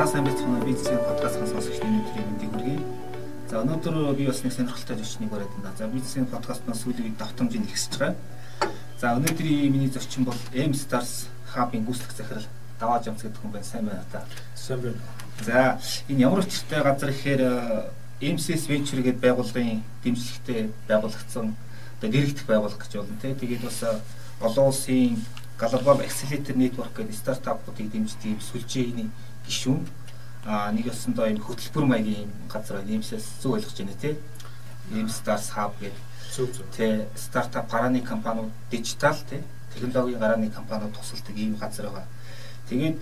За сайн байцгаана бизнесийн подкастын сонсогчдын өнөөдрийн мэндийг хүргэе. За өнөөдөр би бас нэг сонирхолтой зочныг бариад байна. За бизнесийн подкастнаас сүүлийн үед давтамжийг ихсэж байгаа. За өнөөдрийн миний зочин бол M Stars Hub-ын гүйцэтгэх захирал Даваа Жамц гэдэг хүн байна. Сайн байна та. Сайн байна. За энэ ямар учиртай газар ихээр MCS Venture гэдэг байгууллагын дэмжлэгтэй байгуулагдсан одоо нэрэгдэх байгууллага гэж болно те. Тэгээд бас олон улсын Global Accelerator Network гэдэг стартапуудыг дэмждэг сүлжээний гишүүн а нэг ясандаа энэ хөтөлбөр маягийн газар нэмсээс зөв ойлгож байна те. M Stars Hub гэдэг зөв зөв. Тэ стартап гарааны компаниуд дижитал те технологийн гарааны компаниуд тусалдаг ийм газар байгаа. Тэгээд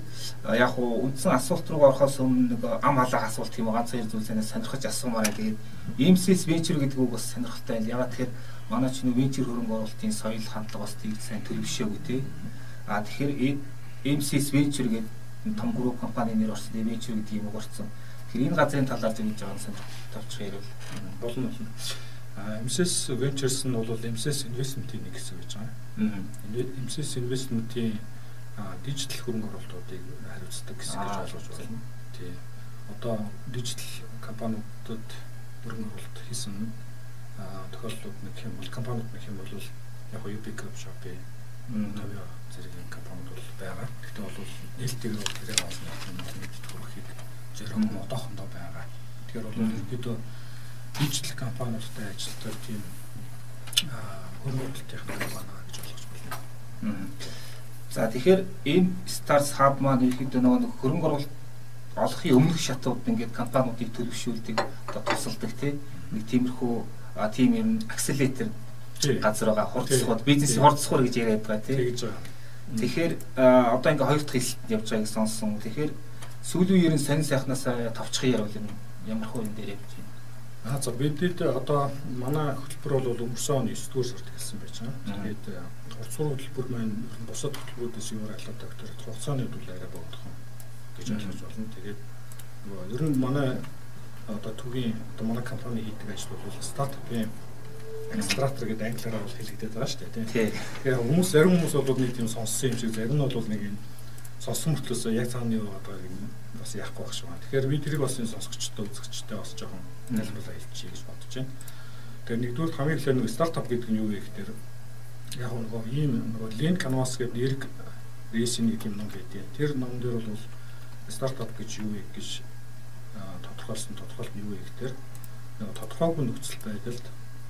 яг хуу үндсэн асуулт руу орохоос өмнө нэг ам халаах асуулт юм ганц хоёр зүйлсээс сонирхож асуумаараа тэгээд EMCS venture гэдэг үг бас сонирхолтой байл. Ягаад тэгэхээр манай чинь venture хөрөнгө оруулалтын соёл хандлага бас тийг сайн төлөвшөөгүй те. А тэгэхээр EMCS venture гэдэг том групп компани нэр орсон venture гэдэг юм уурсан. Тэгэхээр энэ газрын талаар зөв гэж байгаа сонирхолтой тавчраа ярил. Болно болно. MSS Ventures нь бол MSS Investment-ийн нэг хэсэг гэж байгаа. MSS Investment-ийн дижитал хөрөнгө оруулалтуудыг хариуцдаг хэсэг гэж ойлгож байна. Тий. Одоо дижитал компаниудад хөрөнгө оруулалт хийсэн тохиолдлууд нэг юм бол компаниуд нэг юм бол яг нь UP Group Shop-ийн төвөө зэргийн компаниуд бол байгаа. Гэхдээ бол нээлттэйгээр бол тэрээр олно юм мэддэг хөрөхийг зэрэг одоохондоо байгаа. Тэгэхээр бол ерөөдөө дижитал компаниудтай ажилладаг тийм хөрөнгө оруулалтын компани гэж ойлгож байна. За тэгэхээр энэ Stars Hub маань ерөөхдөө нөгөө хөрөнгө оруулалт олохын өмнөх шатууд ингээд компаниудыг төлөвшүүлдэг одоо тусалдаг тийм нэг тиймэрхүү тийм юм акселератор газар байгаа хурцсууд бизнесийн хурцсуур гэж яриад байгаа тийм тэгж байгаа. Тэгэхээр одоо ингээ хоёр дахь хэлэлтэнд явж байгааг сонссон. Тэгэхээр сүүлийн үеэр нь сонин сайхнасаа товчхон ярил юм ямар хөө юм дээр явж байна. Аа за бидэд одоо манай хөтөлбөр бол өнгөрсөн оны 9 дугаар сард эхэлсэн байж байгаа. Тэгээд сургууль хөтөлбөр маань бусад хөтөлбөрүүдээс юу ялгаатай гэхээр хугацааны үйл арай богдох гэж ойлгож байна. Тэгээд ер нь манай одоо төвийн одоо манай компани хийдэг ажил бол стартапын акселератор гэдэг англиараа бол хэлэгдээд байгаа шүү дээ тийм. Тэгэхээр хүмүүс зарим хүмүүс бол нэг тийм сонссон юм шиг зарим нь бол нэг юм сонссон мөртлөөс яг цаана юу байгаа юм бас яахгүй байх шиг байна. Тэгэхээр би тэрийг бас энэ сонсогчтой үзэгчтэй бас жоохон тайлбарлаа хэлчихье гэж бодож байна. Тэгэхээр нэгдүгээр хамгийн эхлээд нэг стартап гэдэг нь юу вэ гэхээр яг нөгөө ийм нөгөө Lean Canvas гэдэг нэрг рейсинг гэдэг юм ном гэдэг. Тэр ном дээр бол стартап гэж юу вэ гэж тодорхойлсон тодорхойлт нь юу вэ гэхээр нөгөө тодорхойгүй нөхцөл байдалд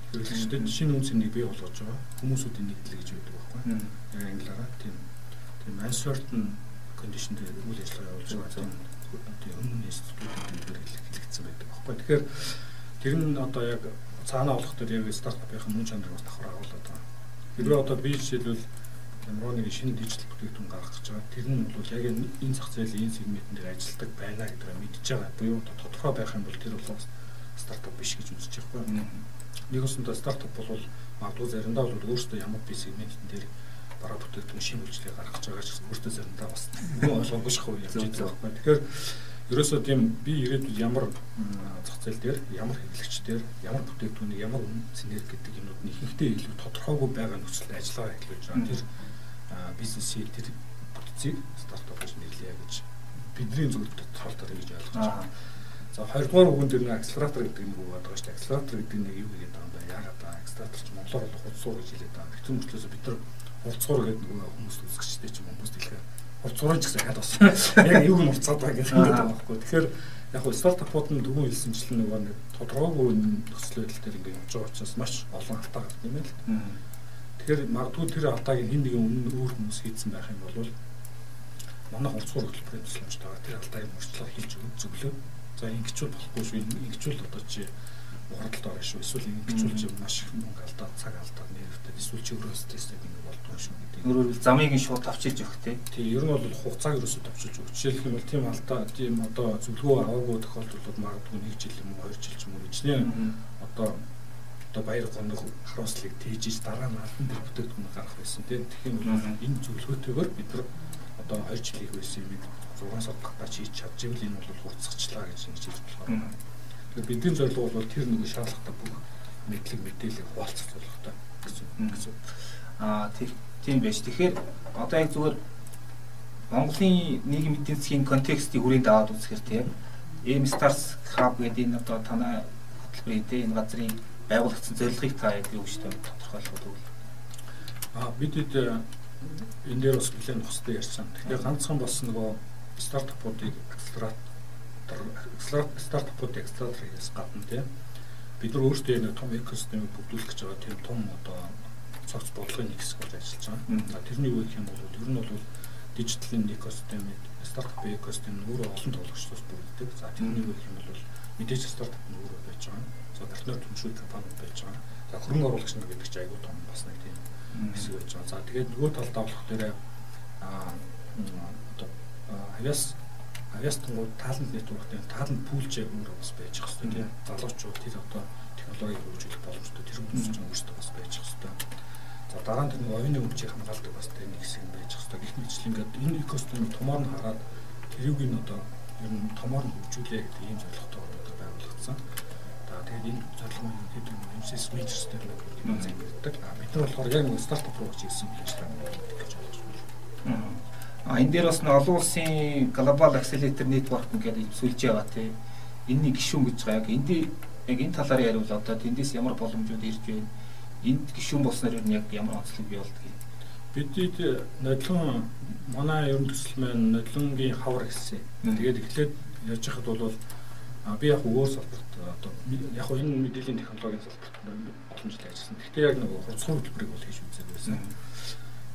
хэрэглэгчдэд шинэ үн цэнийг бий болгож байгаа хүмүүсүүдийн нэгдлэг гэж байдаг байхгүй. Яг англиараа тийм тийм uncertain condition дээр үйл ажиллагаа явуулж байгаа тийм өмнө институтууд дээр хэлэгдсэн байдаг байхгүй. Тэгэхээр тэр нь одоо яг цаанаа олох дээр яг стартапын мөн чанарыг бас давхар агуулдаг байгаа. Хэрвээ одоо би жишээлбэл ямар нэг шинэ дижитал бүтээгдэхүүн гаргах гэж байгаа. Тэр нь бол яг энэ зах зээлийн энэ сегментэн дээр ажилладаг байна гэдгийг мэдж байгаа. Буюу тодорхой байх юм бол тэр бол стартап биш гэж үзэж байгаа байхгүй. Нэг өсөндөө стартап бол магадгүй заримдаа бол өөрөөсөө ямар би сегментэн дээр бараа бүтээгдэхүүн шинэ үйлчлэгээ гаргах гэж байгаа ч өөртөө заримдаа бас нөгөө ойлгоогүй шахав явж байгаа байхгүй. Тэгэхээр ерөөсөө тийм би ирээдүйд ямар зах зээл дээр ямар хэрэглэгч дээр ямар бүтээгдэхүүнийг ямар цэнээр гэдэг юмнууд нь ихэнхдээ илүү тодорхойгүй байгаа нөхцөлд ажиллагаа эхлүүлж байгаа. Тэр бизнесийг тэр бүтцийг стартап гэж нэрлэе гэж бидний зөвлөлд тоолтоор гэж ойлгож байгаа. За хоёрдугаар үгэн дээр нэг акселератор гэдэг нэг үг байгаа шүү дээ. Акселератор гэдэг нэг юу гэдэг юм бэ? Яагаад ба акселератор ч монголоор бол хурцсуур гэж хэлээд байгаа. Хэцүү мөртлөөс бид нар хурцсуур гэдэг нэг хүмүүс үзэгчтэй ч юм хүмүүс дэлгэр хурцсуурч гэсэн хад бас. Яг юу юм хурцаад байгаа гэдэг юм байгаа байхгүй. Тэгэхээр яг нь стартапууд нь дөрөв хэлсэнчлэн нөгөө нэг тодорхойгүй нөхцөл байдал дээр ингээд явж байгаа учраас маш олон алдаа гардаг юм байна л. Тэгэхээр магадгүй тэр алдааг хэн нэгэн өмнө өөр хүмүүс хийсэн байх юм бол манай хурцсуур хөтөлбөрийн тусламжтай байгаа. Тэр алдааг мөрчлөө хийж өгөх зөвлөө. За ингэчүүл болохгүй шүү. Ингэчүүл одоо чи хурдалд орно шүү. Эсвэл ингэчүүл чи маш их мөнгө алдаа, цаг алдаа нэрвтэй. Эсвэл чи өөрөө стресстэй ингэ болдгоо шүү гэдэг. Өөрөөр замыг нь шууд авчиж өгөх тий. Тий, ер нь бол хугацааг ерөөсөө товчилж өгөх. Жишээлх юм бол тийм алдаа, тийм одоо зөвлөгөө аваагүй тохиолдолд магадгүй 1 жил юм уу 2 жил ч юм уу хичнээн одоо одоо баяр гоног харуулслыг тээжиж дараа нь албан дээр бүтээгдэхүүн гаргах байсан тийм. Тэгэхээр энэ зөвлөгөөтэйгээр бид нар одоо 2 жил хийх байсан юм 6 сар багтаач хийж чадж ивэл энэ бол хурцгачлаа гэж ингэж хэлж болохоор. Тэгэхээр бидний зорилго бол тэр нэг шаардлагатай бүх мэдлэг мэдээллийг хуваалцах зорилготой гэсэн. Аа тийм байж. Тэгэхээр одоо яг зүгээр Монголын нийгэм эдийн засгийн контекстыг хүрээнд аваад үзэхээр тийм M Stars Hub гэдэг энэ одоо танай хөтөлбөрийн тийм энэ газрын байгуулагдсан зорилгыг та яг юу гэж тодорхойлох вэ? Аа бид энэ дээр бас нэлээд хостой ярьсан. Тэгэхээр ганцхан бас нөгөө стартапуудыг акселератор стартапуудыг акселератор хийхээс гадна тийм бид нар өөрсдөө нэг том экосистемийг бүрдүүлэх гэж байгаа тийм том одоо цогц бодлогын нэг хэсэг болж ажиллаж байгаа. Тэрний юу гэх юм бол ер нь бол дижитал экосистемийг стартап экосистем нь өөрөө олон тоглогчдоос бүрддэг. За тэрний юу гэх юм бол мэдээж стартап нь өөрөө байж байгаа. За партнер түншүүл компаниуд байж байгаа. За хөрөнгө оруулагч нар гэдэг чинь айгүй том бас нэг тийм хэсэг байж байгаа. За тэгээд нөгөө талдаа болох дээр аа одоо авяас авяас тэнгууд тааланд нэтворктэй тааланд пүүлж өөрөө бас байж байгаа хэрэгтэй тийм залуучууд тэр одоо технологиг хөгжүүлэх боломжтой тэр хүмүүс ч өөрсдөө бас байж байгаа хэрэгтэй. За дараа нь тэр нэг оюуны өмчийг хамгаалдаг бас тэр нэг хэсэг байж байгаа хэрэгтэй. Гэх мэт ингээд энэ экосистемийг томоор нь хараад тэрийг нь одоо ер нь томоор нь хөгжүүлээ гэдэг ийм зорилготой одоо байгуулагдсан. За тэгээд энэ зорилго нь хэд юм MCS Majors дээр нэг зэнгэрдэг. А бид нар болохоор яг нэг стартап руу чиглэсэн ажиллагаа гэж ойлгож байна. А энэ дээр бас олон улсын Global Accelerator Network гэдэг сүлж байгаа тий. Энэний гишүүн гэж байгаа. Яг энд яг энэ талаар яриул одоо тэндээс ямар боломжууд ирж байна. Энд гишүүн болсноор яг ямар онцлог бий болдгийг Бидэд нодлон манай ерөн төсөл маань нодлонгийн хавар гэсэн. Тэгээд эхлээд ярьж хахад бол би яг өөр салбарт одоо яг энэ мэдээллийн технологийн салбарт олон жил ажилласан. Гэхдээ яг нэг хурцхан хөтөлбөрийг бол хийж үзээд байсан.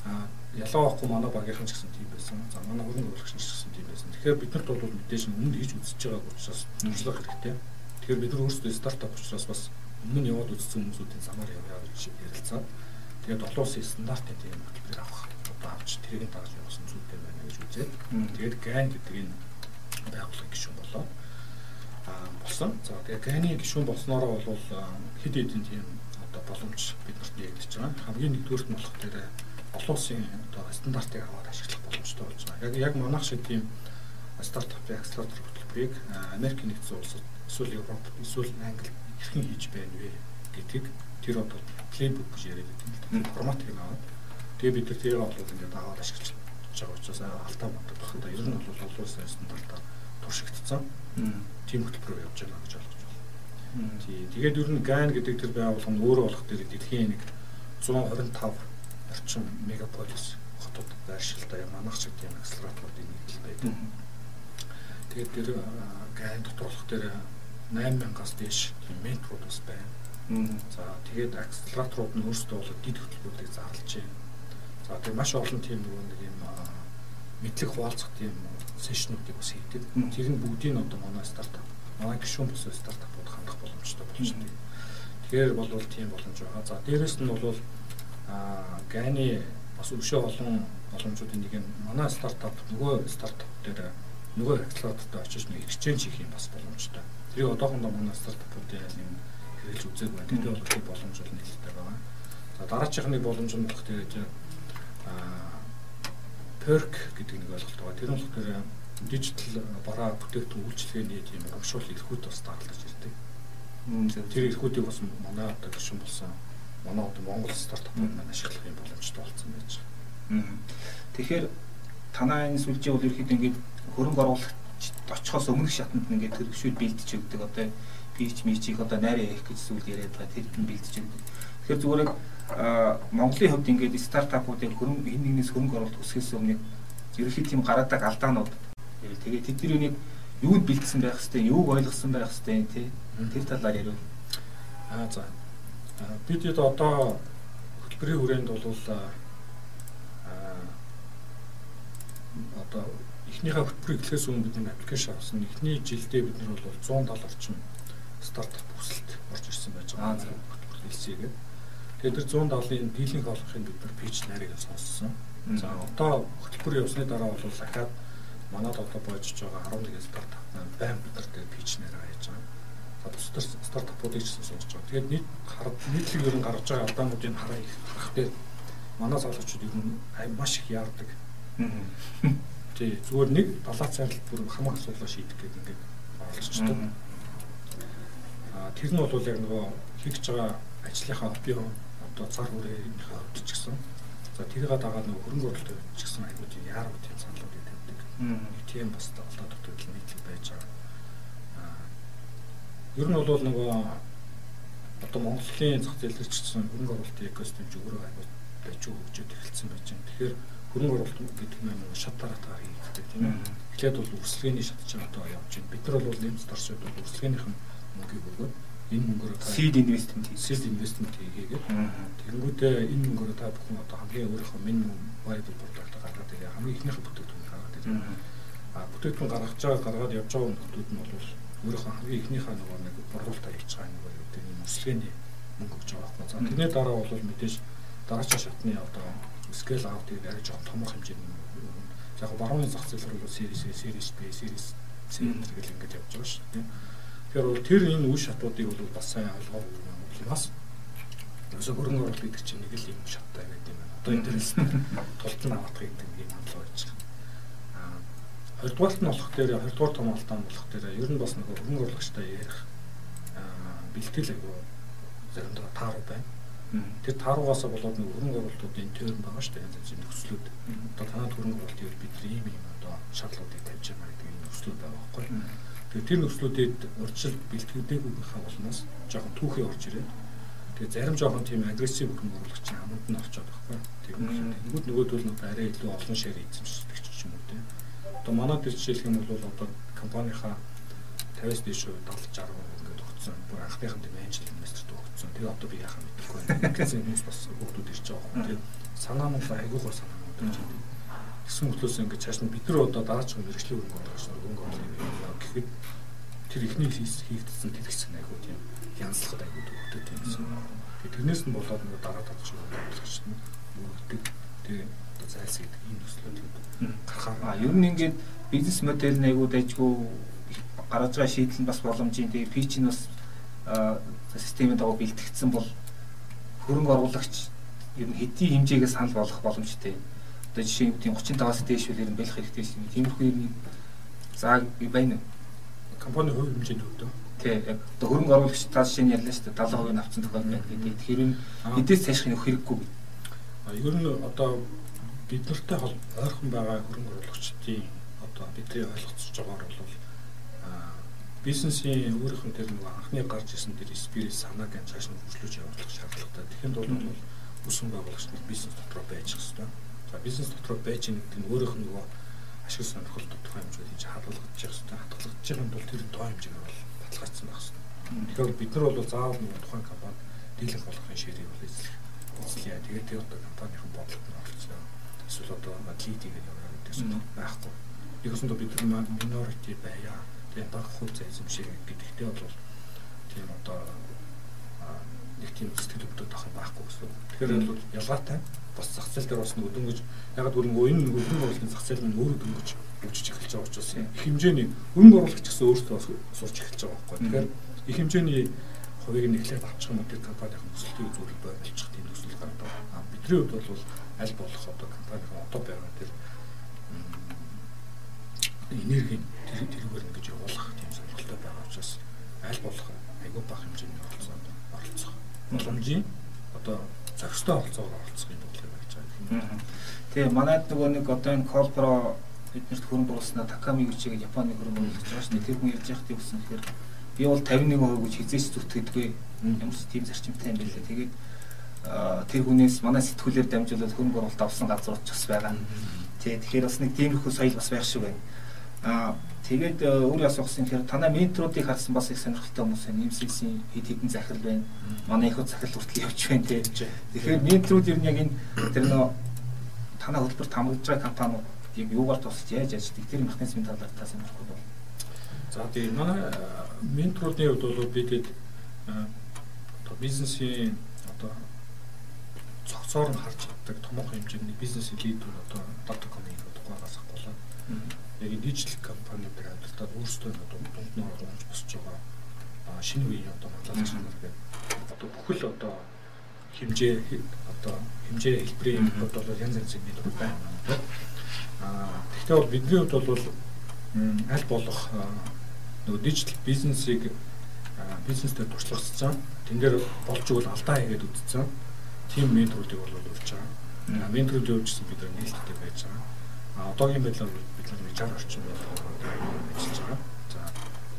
Аа ялгаа авахгүй манай багийнхан ч гэсэн тийм байсан. За манай хөрөнгө оруулагч ч гэсэн тийм байсан. Тэгэхээр биднэрт бол мэдээж өмнө хийж үзэж байгааг учраас туршлах хэрэгтэй. Тэгэхээр бид нар өөрсдөө стартап учраас бас өмнө нь яваад үзсэн хүмүүсүүдийн замаар яваа гэж ярилцаа. Тэгээд олон улсын стандартын тийм хөтөлбөрийг авах одоо авч тэрийг дагаж явуулсан зүйлтэй байна гэж үзээд тэгээд гайн гэдэг энэ байгууллага гишүүн болоод аа болсон. За тэгээд гайны гишүүн болсноороо бол хэд хэдэн тийм одоо боломж биднэрт нэгдэж байгаа. Хамгийн нэгдүгürt нь болох дээр олон улсын одоо стандартыг аваад ашиглах боломжтой болж байгаа. Яг яг манайх шиг тийм стартапын акселератор хөтөлбөрийг Америк нэгдсэн улсад эсвэл Европ эсвэл Англи хэрхэн хийж байна вэ гэдгийг тэр одоо плейбук гэж яриад байдаг юм л форматыг аваад тэгээ бид нар тэрийг бол ингээд аваад ашиглаж байгаа учраас алтаа боддог багтаа ер нь бол олон улсын стандартаар туршигдсан тийм хөтөлбөр явж байгаа гэж ойлгож байна. Тий. Тэгээд ер нь GAN гэдэг тэр байгууллага нь өөрөө болох дээр дэлхийн нэг 125 орчим мегаполис хотод байршилтай манайх шиг тийм акселераторуудын нийтлэл байдаг. Тэгээд тэр GAN дотор болох дээр 8000-аас дээш менторууд бас байна. За тэгээд акселераторууд нь өөрсдөө бол дид хөтөлбөрүүдийг зарлж байна. За тэгээд маш олон тийм нэг юм мэдлэг хуваалцах тийм сешнүүдийг бас хийдэг. Тэр нь бүгдийг одоо манай стартап, манай гишүүн бус стартапууд хандах боломжтой болж байна. Тэгэхээр бол тийм боломж байгаа. За дээрэс нь бол а гайны бас өшөө олон боломжуудын нэг нь манай стартап нөгөө стартап дээр нөгөө акселератортой очиж нэг exchange хийх юм бас боломжтой. Тэрийг одоохондоо манай стартапуудын юм хэрэгж үзег байна. Тэд бол тийм боломж бол нэлээдтэй байгаа. За дараачихны боломж нь болох тэгээд аа perk гэдэг нэг ойлголт байгаа. Тэр нь болохоор дижитал бараа бүтээгдэхүүн үйлчлэгээний тийм урамшуул эрхүүд бас даралдаж ирдэг. Тэр эрхүүдийг бас манай одоо гишүүн болсон манай одоо Монгол стартапууд маань ашиглах юм боломжтой болсон байж байгаа. Тэгэхээр танаа энэ сүлжээ бол ерөөхдөө ингээд хөрөнгө оруулагч очихоос өмнөх шатанд ингээд хэрэгшүүл бэлдэж өгдөг. Одоо пич мичийг одоо найраа ярих гэж зүйл яриад байгаа. Тэр нь бэлдэж өгдөг. Тэгэхээр зүгээр яг Монголын хувьд ингээд стартапуудын хөрөнгө хин нэгнээс хөрөнгө оруулалт өсгөхөөс өмнө ерөнхий тийм гараадаг алдаанууд. Тэгээ тэд нар юунд бэлдсэн байх хэвээр юуг ойлгосон байх хэвээр тий тэр талаар ярив. Аа за. Бид одоо хөтөлбөрийн хүрээнд бол аа одоо эхнийхээ хөтөлбөрийг эхлэхээс өмнө бид нэг аппликейшн авсан. Эхний жилдээ бид нар бол 170 орчим стартап бүсэлд орж ирсэн байж байгаа. Хөтөлбөр хэлсээгээ. Тэгээд тэр 170-ын дийлэнх олохын бид нар пич нарыг сонссон. За одоо хөтөлбөр явсны дараа бол дахиад манад одоо боожж байгаа 11 стартап байн бид нар тэгээд пич нарыг хайж байгаа. За бусдаар стартапуудыг ч сонсож байгаа. Тэгээд нийт нийтлэг ер нь гарч байгаа алдаануудыг хараа их харах дээр манай залуучууд ер нь маш их яардаг. Тий зүгээр нэг далаа цайралт бүр хамаг асуудлаа шийдэх гэдэг ингээд оролцдог тэр нь бол яг нөгөө хийж байгаа ажлынхаа бие одоо цар хүрээнийхээ хувьд ч гэсэн за тэрийг дагаад нөгөө хөрөнгө оруулалт ч гэсэн айгуу тийм яаруу тийм саналууд Тийм бас олон төвтэй нийтлэг байж байгаа. Ер нь бол нөгөө одоо Монголын зах зээл дээр ч гэсэн хөрөнгө оруулалтын экосистем өөрөө аягүй байж хөгжөөд эхэлсэн байж байна. Тэгэхээр хөрөнгө оруулалт гэдэг нь нөгөө шат дараатаар хийгддэг тийм ээ. Эхлээд бол үргэлжлэгээний шат чинь одоо явж байна. Бид нар бол оршууд бол үргэлжлэгээнийх нь мөнгийг өгөөд энэ мөнгөөр та seed investment seed investment хийгээд тэгэнгүүтээ энэ мөнгөөр та бүхэн одоо хамгийн өөрийнхөө minimum viable product гаргаад ирээ. Хамгийн ихнийх бүтээгдэхүүн гаргаад ирээ. А бүтээгдэхүүн гаргаж байгаа гаргаад явж байгаа нөхдүүд нь бол өөрийнхөө хамгийн ихнийхээ нөгөө нэг борлуулалтаа хийж байгаа нэг юу гэдэг нь өсөлгээний мөнгө өгч байгаа байхгүй. За тэрний дараа бол мэдээж дараачаа шатны одоо scale out гэдэг арай жоох томох хэмжээний яг барууны зах зээл рүү series A, series B, series C гэх ингээд явж байгаа шүү дээ. Тэгэхээр бол тэр энэ үе шатуудыг бол бас сайн ойлгоод бас ерөөсө хөрөнгө оруулалт гэдэг чинь нэг л юм шаттай гэдэг юм байна. Одоо энэ дээрээс тултан авах гэдэг юм хандлага байж байгаа. Аа хоёрдугаарт нь болох дээр хоёрдугаар том алдаан болох дээр ер нь бас нэг хөрөнгө оруулагчтай ярих аа бэлтгэл айгу заримдаа тааруу байна. Тэр тааруугаас болоод нэг хөрөнгө оруулалтуудын тойрон байгаа шүү дээ. Нөхцлүүд. Одоо танад хөрөнгө оруулалтыг бид ийм ийм шатлуудыг тавьж байгаа гэдэг энэ нөхцлүүд байгаа байхгүй. Тэгээ тэр нөхцлүүдэд урьдчилан бэлтгэдэггүйхээ болноос жоохон түүхий орж ирээд тэгээ зарим жоохон тийм агрессив хөрөнгө оруулагч хамт нь орчод байхгүй. Тэгвэл нөгөөдөл нь арай илүү олон шир эзэмшдэг ч юм уу тийм. Одоо манай дээр жишээлх юм бол одоо компанийнхаа 50-аас дээш 70 60% ингээд өгсөн. Бүр анхныхан тийм анжил инвесторт өгсөн. Тэгээ одоо би яхаа мэдэхгүй байна. Гэсэн хүмүүс бас хүүхдүүд ирж байгаа юм. Тэгээ санаа нь айгуугаар санаа нь гэсэн хөтлөөс ингээд цааш нь бид нар одоо дараач мэрэгжлийн хөрөнгө оруулагч нар хөрөнгө оруулах гэхэд тэр ихний хийгдсэн хэсэг айгуу тийм янзлахад айгуу төвөгтэй тийм гэсэн. Тэрнээс нь болоод нөгөө дараа татж оруулагч нь мөрөгдөг. Тэгээ одоо зайлс гэдэг ийм төслүүд гарахаа. А ер нь ингээд бизнес модель нь айгуу дайггүй гаргаж байгаа шийдэл нь бас боломжийн. Тэгээ пич нь бас системэд дагуу бэлтгэгдсэн бол хөрөнгө оруулагч ер нь хэдийн хэмжээгээ санал болгох боломжтой одоо жишээ нь 35-аас дээш үл ер нь байх хэрэгтэй юм. Тиймэрхүү юм заа байна. Компани хувь хэмжээнд өгдөө. Тий, яг одоо хөрөнгө оруулагч та жишээ нь яллаа шүү дээ 70% авсан тохиол байна гэдэг. Тэгэхээр энэ эдээс цаашх нөх хэрэггүй. А ер нь одоо бид нартай ойрхон байгаа хөрөнгө оруулагчдын одоо бидний ойлгоцож байгаагаар бол бизнесийн өөрийнх нь тэр нэг анхны гарч исэн тэр спирит санааг цааш нь хөгжлөж явуулах шаардлагатай. Тэгэхээр бол үсэн байгуулагч нар бизнес дотроо байж хэвээр бизнес дотор байж байгаа нь өөрийнх нь нөгөө ашиг сонирхол тодорхой хэмжээнд хийж хадгалагдаж байгаа хэрэгтэй. Хадгалагдаж байгаа нь бол тэр тоо хэмжээгээр бол баталгаажсан байх хэрэгтэй. Тэгэхээр бид нар бол заавал нөгөө тухайн компани дийлэнх болгохын ширийг бол эзлэх. Эзлэе. Тэгээд тэр одоо компанийн бодлогод нь оролцоо. Эсвэл одоо яваа гэдэг нь байхгүй. Нэгсэндээ бид нар minority байя. Тэгээд бага хувьцаа эзэмшээ гэдэгтэй бол тийм одоо нэг тийм сэтгэл хөдлөлт авах байхгүй гэсэн. Тэгэхээр бол ялгаатай бас зах зээл дээр бас нэг дөнгөж ягаад гөрөнгөө энэ хөрөнгө оруулалтын зах зээл нь өөрөө дөнгөж хөгжиж эхэлж байгаа учраас их хэмжээний хөрөнгө оруулагч гэсэн өөртөө бас сурч эхэлж байгаа байхгүй. Тэгэхээр их хэмжээний хувийг нь эхлээд авчих юм тэр компанийн нөхцөлтийн үзүүлэлт байлчих тийм нөхцөл гардаг. А бидний хувьд бол аль болох одоо компанийн одоо байгаа тэр энерги тэр тэрүүгээр ингэж явуулах тийм сонирхолтой байгаа учраас аль болох айгүй бага хэмжээний оролцоод оролцох боломжийн одоо зохистой оролцоогоор оролцох Тэгээ манайд нөгөө нэг одоо энэ Колпро биднэрт хөрөнгө оруулснаа Таками гэж Японы хөрөнгө оруулагч байгаа дээ. Тэр хүн ярьж байхад юу гэсэн хэрэг би бол 51% гэж хизээч зүтгэдэггүй. Ямар ч тийм зарчимтай юм билээ. Тэгээд тэр хүнээс манай сэтгүүлээр дамжуулаад хөрөнгө оруулалт авсан газрууд ч бас байгаа. Тий, тэгэхээр бас нэг тиймэрхүү соёл бас байх шиг байна. Аа тэгээд өөр асуусан хэрэг танай менторуудыг харсан бас их сонирхолтой хүмүүс байна. MCC хэд хэдэн захирал байна. Манай их захирал хүртэл явж байна тий. Тэгэхээр менторууд ер нь яг энэ тэр нөө танай хөтөлбөрт хамрагдж байгаа компаниуд яг юугаар тусч яаж ажилладаг тэр механизмын талаар та сонирхох бол. За тийм манай менторуудын хувьд бол бидэд одоо бизнесийн одоо цогцоор нь харж чаддаг томоохон хэмжээний бизнесийн лидер одоо дата компани яг дижитал компаниуд хамтдаа өөрсдөө одоо дундноор оруулж босч байгаа шинэ үеийн одоо манлайлагч нар гэдэг одоо бүхэл одоо хэмжээ одоо хэмжээ хэлбэрийн юмуд бол янз янзын мэдрэл байна. Аа тэгвэл бол бидний хувьд бол аль болох нөгөө дижитал бизнесийг бизнестэй туршлагацсан тэн дээр болж игэл алдаа хийгээд үтцсэн тийм менторуудыг бол урьж байгаа. Менторууд явуулжсэн бид нээлттэй байж байгаа. А одоогийн байдлаар бид нар 60 орчим ажиллаж байгаа. За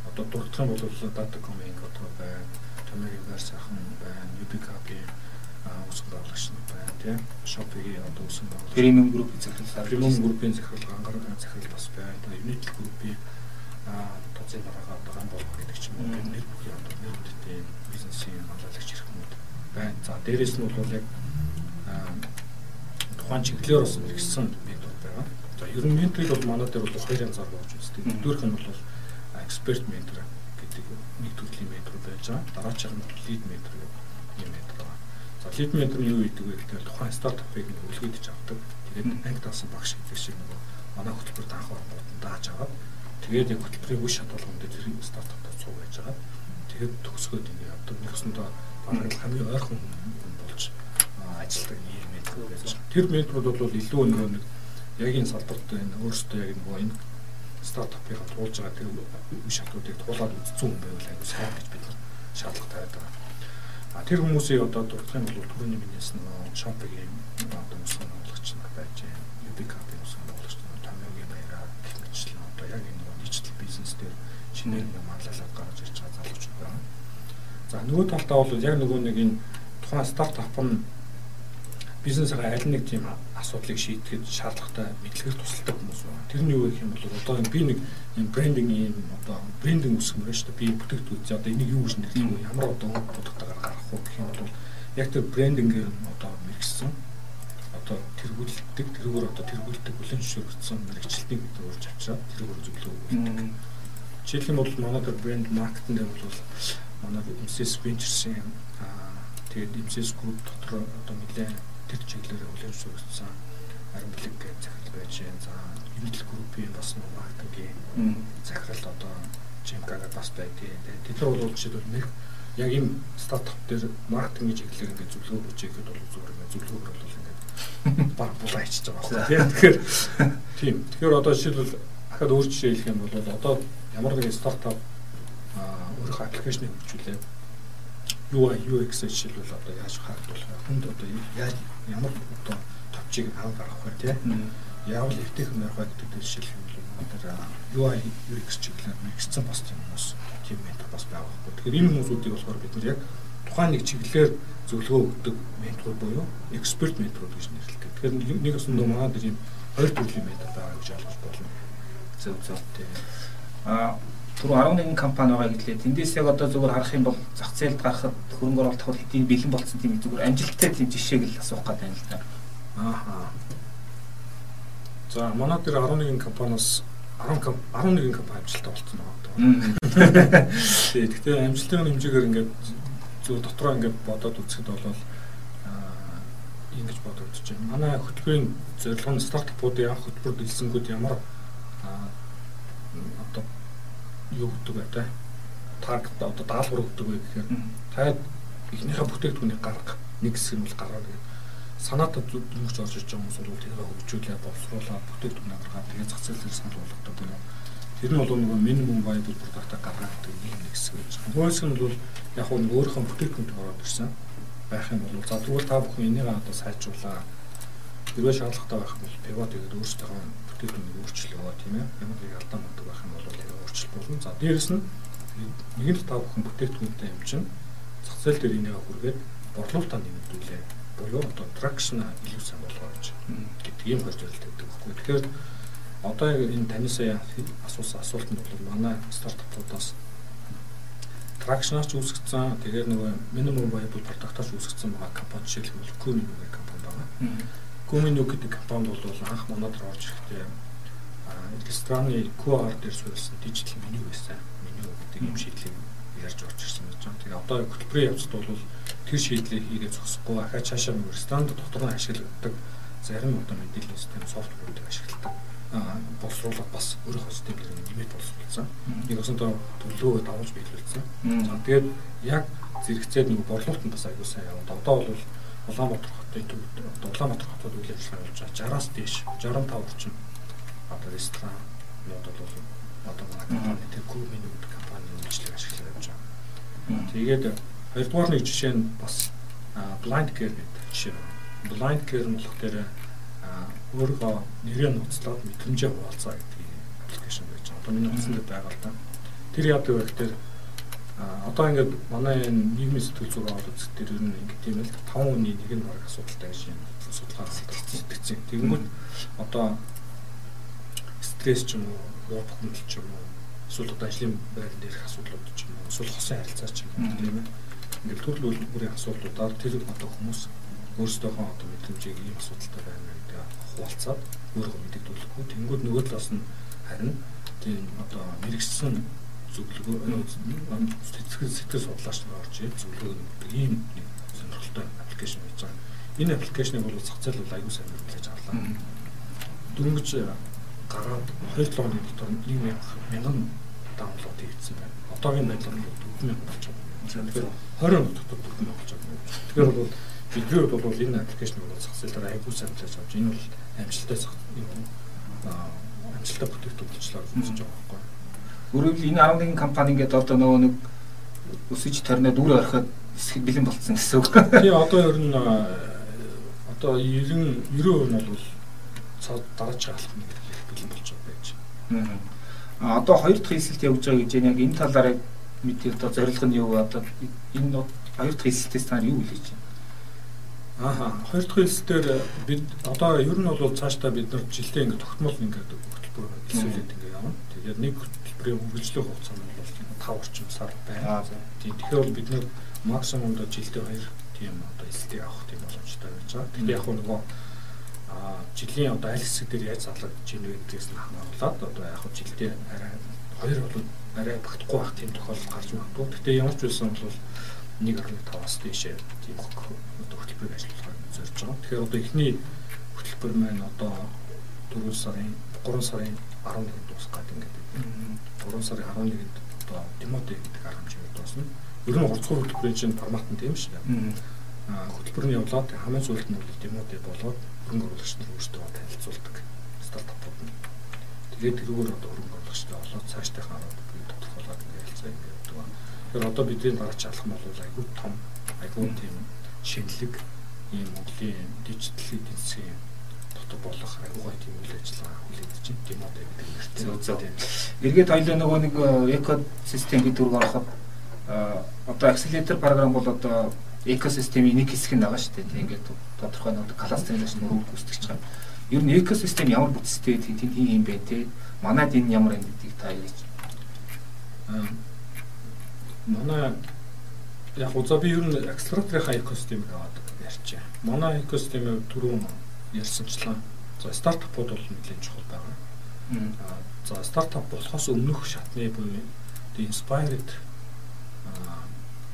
одоо дурдах юм бол Datacom-ийн одоо байна, Тамирын байрсахан байна, UBCAP-ийн үсэг байгуулагч байна тийм. Shopee-ийн одоо үсэг байгуулагч. Premium Group-ийн захирал. Premium Group-ийн захирал, ангар захирал бас байна. United Group-ийн тооцоо дараагаа одоо ган болох гэдэг ч юм уу. Нэр бүхий одоо нэр хүндтэй бизнесийн хамгаалагч хэрэгмүүд байна. За дээрэс нь бол яг тухайн чиглэлээр бас мэрэгсэн За ерөн менторыг бол манай дээр бол хоёр янзаар болж үздэг. Нэгдүгээрх нь бол эксперт ментор гэдэг нэг төрлийн ментор байж байгаа. Дараачих нь лид ментор юм ментор байна. За лид ментор нь юу гэдэг вэ гэхээр тухайн стартапыг үлгэрдэж авдаг. Тэгээд анги даасан багш гэдэг шиг нэг манай хөтөлбөрт анх орнууд дааж аваад тэгээд яг хөтөлбөрийн үе шат болгонд тэр стартаптай цуг байж байгаа. Тэгээд төгсгөөд ингэ явдаг. Нэгсэндээ бараг хамгийн ойрхон болж ажилладаг ийм ментор байж байгаа. Тэр менторууд бол илүү нөгөө нэг яг энэ салбарт энэ өөрөөсөө яг нөгөө энэ стартапыг туулж байгаа тэр үе шатуудыг туулаад үзсэн хүн байвал аюу сайн гэж бид шаардлагатай байдаг. А тэр хүмүүсийг одоо дурдах юм бол түрүүний минийс нөгөө шопигийн одоо өсгөн болгоч нар байж байна. UBCAP-ийн өсгөн болгоч нар томьёогийн баяраа гэх мэтлэн одоо яг энэ нөгөө дижитал бизнес дээр шинээр нэг манлайлал гаргаж ирж байгаа залуучууд байна. За нөгөө талдаа бол яг нөгөө нэг энэ тухайн стартап нь бизнесээ аль нэг тийм асуудлыг шийдэхэд шаардлагатай мэдлэгээр тусалдаг хүмүүс байна. Тэр нь юу гэх юм бол одоо би нэг юм брендинг юм одоо брендинг үсгэмээр шүү дээ. Би бүтээгдэхүүн одоо энийг юу гэж нэрлэх вэ? Ямар одоо продуктаар гаргах вэ гэх юм бол яг тэр брендингээр одоо мэрэгсэн одоо тэргүүлдэг тэргээр одоо тэргүүлдэг бүлэн зөвшөөрөгдсөн мэрэгчлэлтийг бид урьж авчираад тэргээр зөвлөө өгдөг. Жишээлх юм бол манай тэр брэнд маркетинг бол манай MCS Ventures-ийн тэгээд MCS Group дотор одоо нэлээд тэр чиглэлээр хүлээж зөвшөөрсөн Аримблик гэж захирал байж байна. За Unitel Group-ийн бас маркетингийн захирал одоо Жимкага бас байдгийг. Тэд нар бол жишээлбэл нэг яг энэ стартап дээр маркетингийн чиглэлээр ингээд зөвлөгөө өгч ихэд бол зүгээр ингээд зөвлөгөөр бол ингээд баг булаа хийчихэж байгаа байна. Тэгэхээр тийм. Тэгэхээр одоо жишээлбэл дахиад өөр жишээ хэлэх юм бол одоо ямар нэгэн стартап өөрийнхөө аппликейшнийг хөгжүүлээд UI UX жишээлбэл одоо яаж хаагдуулах вэ? Хүнд одоо яаж ямар одоо товчийг ав гаргах вэ тийм яавал эвтэйхэн байх вэ гэдэг жишээл юм бол өнөөдөр UI UX чиглэлээр нэгсэн бас тийм хүмүүс тийм ментор бас байгаа байхгүй. Тэгэхээр энэ хүмүүсүүдийг болохоор бид нар яг тухайн нэг чиглэлээр зөвлөгөө өгдөг ментор буюу эксперт менторуд гэж нэрлэдэг. Тэгэхээр нэг өсөндөө манай дээр ийм хоёр төрлийн ментор байгаа гэж ойлгож болно. Зөв зөв тийм. Аа түрүү 11 компани байгаа гэдлээ. Тэндээс яг одоо зүгээр харах юм бол зах зээлд гарахад хөрөнгө оруулалт авах хэдийн бэлэн болсон тийм зүгээр амжилттай тийм жишээг л асуух гэдэг юм л да. Аа. За манай дээр 11 компаниас 10 11 компани амжилттай болсон байгаа. Тэгээ гэхдээ амжилтын хэмжээгээр ингээд зөв дотроо ингээд бодоод үзэхэд бол аа ингэж бодогдож байна. Манай хөтөлбөрийн зорилго нь стартапуудын анх хөтөлбөр дэлсэнгүүд ямар одоо юу гэдэг вэ те таргет одоо даалгавар өгдөг вэ гэхээр та эхнийхээ бүтээгдэхүүнийг гарга нэг хэсэг нь бол гаргана гэдэг санаатаа зүгтмөрч орж иж байгаа хүмүүс бол тэрийг хөгжүүлээ боловсруулаад бүтээгдэхүүн гаргаад тэгээд зах зээл дээр санал болгодог байна. Тэр нь бол нөгөө минимум viable product-а гаргадаг нэг нэг хэсэг байж байгаа. Хөөс нь бол яг нь өөрийнхөө бүтээгдэхүүнтэй ороод ирсэн байх юм бол за тэгвэл та бүхэн энийг одоо сайжруулаа. Хэрвээ шаардлагатай байх бол pivot гэдэг өөрсдөө бүтээгдэхүүнийг өөрчлөө тийм ээ. Ямар нэг алдаа муудаг байх юм бол өөрчлөлт болно. За дээрэс нь нэг л та бүхэн бүтээгдэхүүнтэй юм чинь зах зээл дээр энийг хүргээд борлуулалтаа нэмэгдүүлээ. Буюу одоо traction илүү сайн болгоо гэж гэдэг ийм хоёр зорилт өгдөг байхгүй. Тэгэхээр одоо энэ танисаа асуусан асуултанд бол манай стартапуудаас traction-аач үүсгэсэн. Тэгээд нөгөө minimum viable product-аач үүсгэсэн байгаа компани жишээлбэл Kumin гэх компани байна. Kumin гэдэг компани бол анх манад орж ирэхдээ рестораны QR дээр суурилсан дижитал меню байсан. Меню гэдэг юм шийдлийг ярьж орж ирсэн гэж байна. Тэгээ одоо хөтөлбөрийн явцад бол тэр шийдлийг хийгээ зогсохгүй ахаа цаашаа нэг ресторан дотор нь ашигладаг зарим одоо мэдээллийн систем софтверуудыг ашигладаг боловсруулаад бас өөрийнхөө системээр нэмээд боловсруулсан. Нэг өсөндөө төлөвлөгөө давуулж биелүүлсэн. За тэгээд яг зэрэгцээд нэг борлуулалтанд бас аягүй сайн яваад одоо бол Улаанбаатар төвд Улаанбаатар хотод үйл ажиллагаа явуулж байгаа 60-аас дээш 65 орчим одоо ресторанууд бол одоо манай компани тэр Куми гэдэг компани үйлчлэг ашиглаж явж байгаа. Тэгээд хоёрдугаар нэг жишээ нь бас blind care гэдэг жишээ. Blind care нь болохоор өөрөө нэрээ нууцлаад мэдрэмжээ хуваалцаа гэдэг аппликейшн байж байгаа. Одоо миний утсан дээр байгаа л да. Тэр яадаг вэ гэхээр одоо ингээд манай энэ нийгмийн сэтгэл зүйн үзэх дээр ер нь ингээд тийм л 5 хүний нэг нь баг асуудалтай гэж юм судалгаа хийгдсэн. Тэгэнгүүт одоо стресс ч юм уу, уур бухимдал ч юм уу, эсвэл одоо ажлын байран дээрх асуудлууд ч юм уу, эсвэл хосын харилцаа ч юм уу тийм ээ. Ингээд төрөл бүрийн асуудлуудаар тэр одоо хүмүүс өөрсдийнхөө одоо мэдрэмжийг ийм асуудалтай байна гэдэг хуваалцаад өөрөө мэддэгдүүлэхгүй. Тэнгүүд нөгөө талаас нь харин тийм одоо мэрэгчсэн зөвлөгөө сэтгэл сэтгэл судлаач нар орж ирээд зөвлөгөө өгдөг ийм нэг сонирхолтой аппликейшн байж байгаа. Энэ аппликейшнийг бол зах зээл бол аюул сайн хэрэглэж авлаа. Дөнгөж гараад 2 7 хоногийн дотор 1 мянган даунлоод хийгдсэн байна. Одоогийн байдлаар бол 4000 болж байгаа. Тэгэхээр 20 он дотор 4000 болж байгаа. Тэгэхээр бол бидний хувьд бол энэ аппликейшнийг бол зах зээлээр аюул сайн хэрэглэж авч энэ бол амжилттай зах юм амжилттай бүтээгдэхүүн болчлоо гэж үзэж байгаа байхгүй. Өөрөөр энэ 11 компани ингээд одоо нөгөө нэг өсөж торнод үр орхиод хэсэг бэлэн болцсон гэсэн үг. Тий одоо ер нь одоо 90 90% нь бол цаад дараач нэг бэлэн болж байгаа байж. Аа одоо хоёр дахь хэлсэлт явж байгаа гэж яг энэ талаар мэдээ одоо зорилго нь юу одоо энэ хоёр дахь хэлсэлтээс та юу хэлж байна? Ааха хоёр дахь хэлсэлтээр бид одоо ер нь бол цаашдаа бид нар жилдээ ингээд тогтмол ингээд хөтөлбөр хэлсүүлээд ингээд явна. Тэгээд нэг хөтөлбөрийн үргэлжлэх хугацаа нь бол 5 орчим сар байна. Тийм тэгэхээр бид нар максимум до жилдээ 2 тийм одоо эсэлтийг авах тийм боломжтой байж байгаа. Тэгэхээр яг нөгөө а жилийн одоо аль хэсэг дээр яаж залгаж ийн вэ гэдгээс нь хамааруулаад одоо яг жилдээ арай хоёр бол арай багтахгүй байх тийм тохиолдол гарч магадгүй. Гэхдээ ямар ч байсан бол 1.5-аас дээшээ тийм одоо хөтөлбөрийг ажиллуулахыг зорж байгаа. Тэгэхээр одоо эхний хөтөлбөр маань одоо 4 сарын 3 сарын 11-нд дуусах гэдэг ингээд 3 сарын 11-нд одоо Тимоти гэдэг арга хэмжээгээр дуусна. Ер нь 3 дахь хөтөлбөрийн чинь формат нь тийм шүү дээ. Аа хөтөлбөр нь явлаад хамгийн сүүлд нь бол Тимоти болоод хөрөнгө оруулагч нар өөрсдөө танилцуулдаг стартапууд нь. Тэгээд тэрүүгээр одоо хөрөнгө оруулагчтай болоод цаашдынхаа одоо тодорхойлоод ингээд хэлцээ ингээд явдаг. Тэгэхээр одоо бидний дараач алхам бол айгүй том айгүй тийм шинэлэг ийм Монголын дижитал эдийн засгийн дотор болох айгуугай тийм үйл ажиллагаа хүлээж чинь тийм одоо гэдэг нэртэй. Эргээд хоёлоо нөгөө нэг экосистем гэдэг үг ороход одоо акселератор програм бол одоо экосистемийн нэг хэсэг нь байгаа шүү дээ. Тийм ингээд тодорхой нэг кластеризашн өрөөл гүйцэтгэж байгаа. Ер нь экосистем ямар бүтцтэй тийм тийм юм бэ те? Манайд энэ ямар юм гэдгийг та ярьж. Манай яг үза би ер нь акселераторын экосистемийг аваад ярьчаа. Манай экосистемийн түрүүн ярьсанчлан за стартапууд бол нэлээд чухал байгаа. За стартап болохоос өмнөх шатны буюу inspired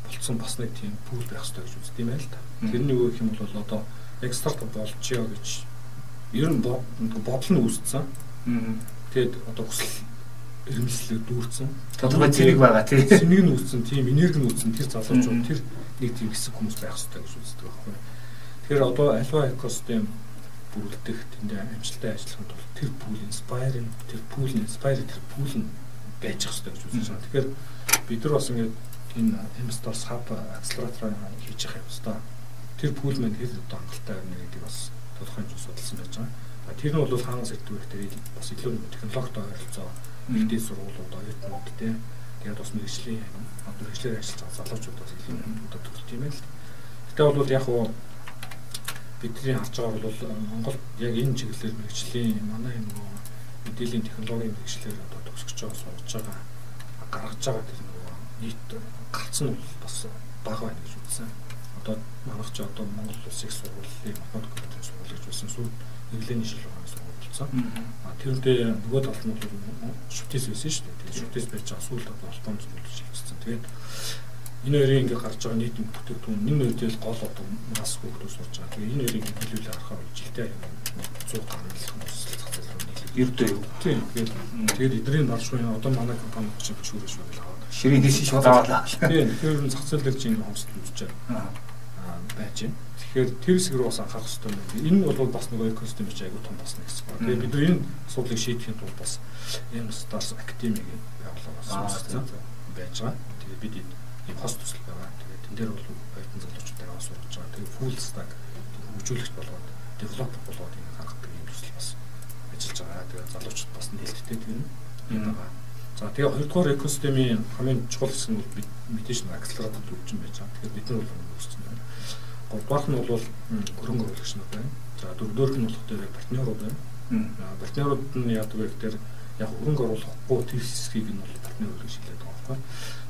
болцсон бас нэг тийм пул байх хэрэгтэй гэж үздэг юм байл та. Тэрний үг юм бол одоо яг стартап болчихё гэж ер нь бодол нь үүссэн. Тэгэд одоо хүсэл эрмэлслэг дүүрсэн. Тодорхой зэрэг байгаа тийм. Сэмэг нь үүссэн, тийм энерги нь үүссэн тэр залуучууд тэр нэг тийм хэсэг хүмүүс байх хэрэгтэй гэж үздэг байхгүй. Тэгэхээр одоо альва экосистем бүрдэх тэнд амжилттай ажиллахад бол тэр пул inspire тэр пул inspire тэр пул нь байж ах хэрэгтэй гэж үзэж байгаа. Тэгэхээр бид нар бас ингээд энэ Amsterdam Hub accelerator хийж явах юмстай. Тэр пул маань хэд одоо хангалттай байна гэдгийг бас тодорхой хэмжээнд судалсан байж байгаа. Тэр нь бол хаанаас ирдэг вэ гэхээр бас илүү технологитой ойролцоо элдийн сургуулиуд оюутнууд те тэгээд бас мэрэгжлийн одоо мэрэгчлэр ажиллаж байгаа залуучуудаас илүү одоо төрөлт юм байл. Гэтэ бол яг уу бидний харж байгаа бол Монгол яг энэ чиглэлээр мэрэгжлийн манай юм нөгөө мэдээллийн технологийн мэрэгчлэр одоо төгсөж байгаа сурж байгаа гаргаж байгаа тэр нөгөө нийт галцсан нь бас бага байна гэж үзсэн. Одоо манайх ч одоо Монгол улсын сургуулийн математик сургууль гэж байсан сүүл нэглэний шил байгаа сургууль болсон. А тэрдээ нөгөө талд нь бол шүтээс байсан шүү дээ. Тэгээд шүтээс байж байгаа сүүл одоо албан зөвлөж хэлсэн. Тэгээд энэ хоёрын ингээ гарч байгаа нийт бүтээгдэхүүн энэ үедээ гол одоо нас хүүхдүүд сурж байгаа. Тэгээ энэ хоёрыг хэлүүлээ харахаар жилдээ 100 гаруй хүмүүс ердөө юу. Тийм. Тэгээд эдний даршгүй одоо манай компани чинь шүүрээ шүүрээ аваад. Ширийн дэс шууд аваад. Тийм. Тэгэхээр зах зээл дээр чинь хомсд үзэж байгаа. Аа байж байна. Тэгэхээр тэр хэсэг рүү бас анхаарах хэрэгтэй юм. Энэ бол бас нэг экосистем биш айгуу том бас нэг хэсэг байна. Тэгээд бид энэ асуудлыг шийдэхэд бол бас энэ старс академиг явуулаа бас байж байгаа. Тэгээд бид ийм хост төсөл байгаа. Тэгээд тэн дээр бол оюутан залуучуудаа асууж байгаа. Тэгээд full stack хөгжүүлэгч болгоод девелопер болоод ингэ гаргадаг юм төсөл бас ажиллаж байгаа. Тэгээд залуучууд бас нээлттэй тийм юм байгаа. За тэгээ хоёрдугаар экосистемийн хамгийн чухал хэсэг нь бол мэдээж акселератор төвчин байж байгаа. Тэгэхээр бид нар бол үүсэж байна. Гуравдугаар нь бол хөрөнгө оруулагч нар байна. За дөрөвдөөрх нь болох дээр партнерууд байна. Партнерууд нь яадаг вэ гэхээр яг хөрөнгө оруулахгүй тэр хэсгийг нь бол партнер гэж хэлээд байгаа байхгүй.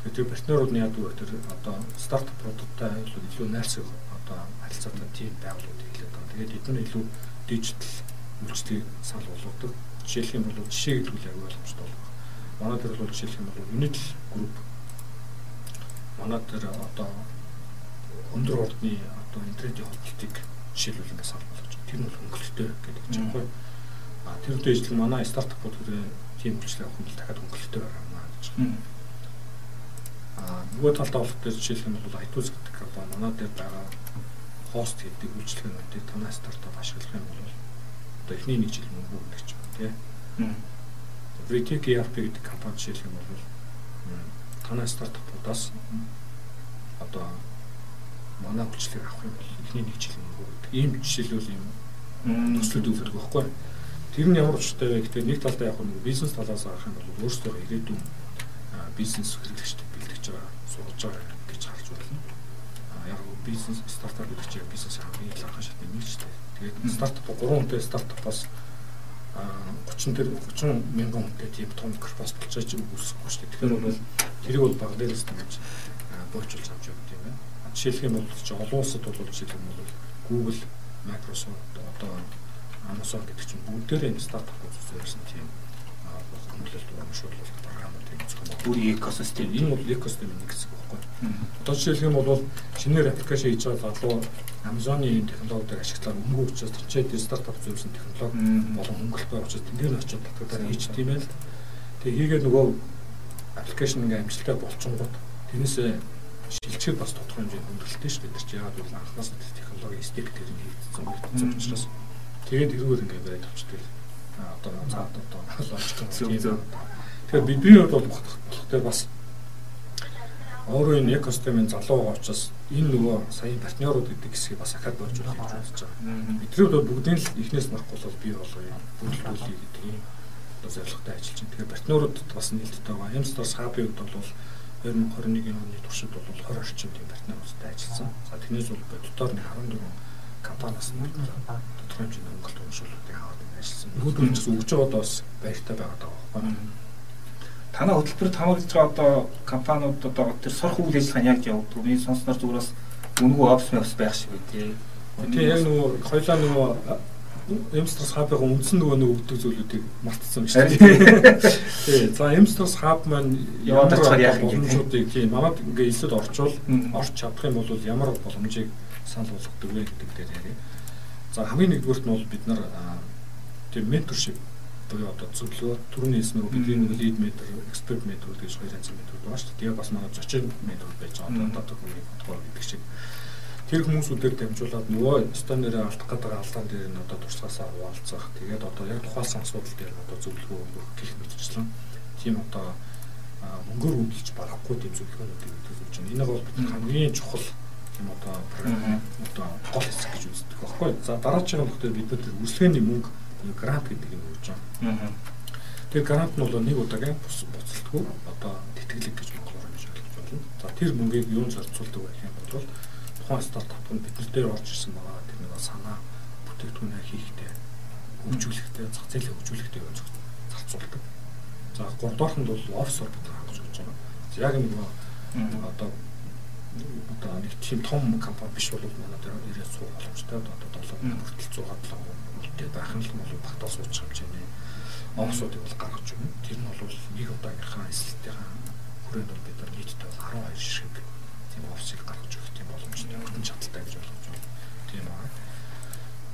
Тэгэхээр партнерууд нь яадаг вэ гэхээр одоо стартап продукттай илүү найрсаг одоо харилцаатай тим байгууллагууд хэлээд байгаа. Тэгээд эдгээр илүү дижитал үйлчлэгийг санал болгодог. Жишээлх юм бол жишээ хэлбэл яг ойлгомжтой байна манай дээр бол жишээлх юм бол Unitel group манай дээр одоо өндөр ордны одоо интернетийн холбоотыг жишээлбэл ингээд санал болгож тэр нь бол хөнгөлөлттэй гэдэг чинь байхгүй. А тэр ижил манай стартапууд тийм хүчлэг авах юм бол дахиад хөнгөлөлттэй байна гэж. А нөгөө талдаа болох дээр жишээлх юм бол iTunes гэдэг компани манай дээр байгаа хост гэдэг үйлчлэгнүүдийг танай стартап ашиглах юм бол одоо эхний нэг жил мөнгө өгдөг ч юм тий. Retech ERP гэдэг компани жишээлх юм бол танай стартапуудаас одоо манай хүчлэг авах юм бол эхний нэг жил мөнгө гэдэг. Ийм жишээлбэл юм төслүүд өгдөг байхгүй. Тэр нь ямар учиртай вэ гэхээр нэг талдаа яг нэг бизнес талаас авах юм бол өөрсдөө ирээдүйн бизнес хэрэглэгчтэй сургаж байгаа гэж харж байна. А яг бизнес стартап гэдэг чинь бизнес хамгийн анхаа шатны нэг ч тийм. Тэгээд стартап 3 хүнтэй стартапаас 30 тэр 30 мянган хүнтэй тийм том корпорац болчихж үүсэхгүй шүү дээ. Тэгэхээр бол тэрийг бол баг дээрээс тэмж боочулж авч явдаг юм байна. Жишээлх юм бол чи олон улсад бол жишээлх юм бол Google, Microsoft одоо Amazon гэдэг чинь бүгдээрээ энэ стартапууд зөвсөн тийм хөндлөлт зохион бүрийн экосистем. Энэ бол экосистемийн нэг хэсэг байхгүй. Одоо жишээлх юм бол шинээр аппликейшн хийж байгаа залуу Amazon-ы энэ технологиудыг ашиглаад өмгөө учраас төвчээд стартап зөвсөн технологи болон хөнгөлөлт байгаа учраас тэндээр очиод татгадаар хийчих тийм байл. Тэгээ хийгээд нөгөө аппликейшн ингээ амжилттай болчингууд тэрнээсээ шилжих бас тодорхой хэмжээнд хөнгөлөлттэй шүү дээ. Тэр чинь яагаад гэвэл анхнаас нь технологи стек дээр нь хийгдсэн үлдсэн учраас тэгээд тэрүүгээр ингээ барайд авчдаг. Одоо цаад одоо логик юм. Тэгэхээр бидний хувьд бол бодохтой бас өөрөө энэ экосистемын залуу учраас энэ нөгөө сая партнерууд гэдэг хэсгийг бас ахаад болж болох гэж үзэж байгаа. Бидний бол бүгдийн л эхнээс нарахгүй бол бий болгоё. Бүлдүүлээ гэдэг юм одоо зорилготой ажиллаж байна. Тэгэхээр партнеруудад бас нээлттэй байгаа. Хабын хувьд бол 2021 оны туршид бол 20 орчим тийм партнеруудтай ажилласан. За тэрнээс бол боддоор нэг 14 компаниас тодорхой хэмжээний хөнгөлт уушруулалтыг аваад ажилласан. Ч өгч байгаад бас баяртай байгаад байгаа байхгүй танай хөтөлбөрт хамгаалж байгаа одоо компаниуд одоо тэр сорх үйл ажиллагаа нь яг явагдав. Миний сонсноор зүгээрс үнгүй офс офс байх шиг үү. Тэгээ яг нөгөө хоёлаа нөгөө Эмстрас хабын үндсэн нөгөө нэг өгдөг зүйлүүдийг мартсан шүү дээ. Тий. За Эмстрас хаб маань ямар боломжуудыг тийм манад ингээ илсэд орчвол орч чадах юм бол ямар боломжийг санал болгодог вэ гэдэг дээр яриа. За хамгийн нэгдүгürt нь бол бид нар тийм менторшип буюу одоо зөвлөгөө түрүүний хэлснээр бидний нэг лид метр, эксперт метр гэж хоёр янзын метрүүд байгаа шүү дээ. Тэгээ бас манай зочин метрүүд байж байгаа. Одоо одоо хүний бодгоор гэдэг шиг. Тэр хүмүүсүүдээр дамжуулаад нөгөө стандараа алдах гэдэг алдаан дээр нь одоо туршлагаасаа хуваалцах. Тэгээд одоо яг тухайлсан асуудал дээр одоо зөвлөгөө өгөх гэх мэтчлэн тийм одоо мөнгөөр хөндлөж барахгүй тийм зөвлөгөөнүүдийг төлөвлөж байна. Энийг бол бид хамгийн чухал тийм одоо програм одоо гол хэсэг гэж үздэг байхгүй. За дараагийн болохоор бид нар үргэлжлэгээний мөнгө грант гэдэг юм өгч байгаа. Тэр грант нь бол нэг удаагийн буцалтгүй одоо тэтгэлэг гэж монголоор хэлж ойлгож байна. За тэр мөнгийг юун зарцуулдаг байх юм бол тухайн стартап нь бид нар дээр орж ирсэн байгаа тэр нэг санаа бүтээгдэхүүнээ хийхдээ хөгжүүлэхдээ зах зээлээ хөгжүүлэхдээ юм зарцуулдаг. За гуравдугаар нь бол офсор бид нар хангаж өгч байгаа. Яг нэг одоо одоо нэг тийм том компани биш бол манай дээр ирээд суух боломжтой. Одоо 7 хүртэл 100 7 гэдэг байх нь бол багтаа сууч хэмжээний офсуудыг бол гаргаж өгнө. Тэр нь бол нэг удаагийнхаа эсэлтийн хүрээнд бол бид нар нийтдээ 12 шиг тийм офсыг гаргаж өгөх тийм боломжтой өртөн чадaltaй гэж ойлгож байна. Тийм аа.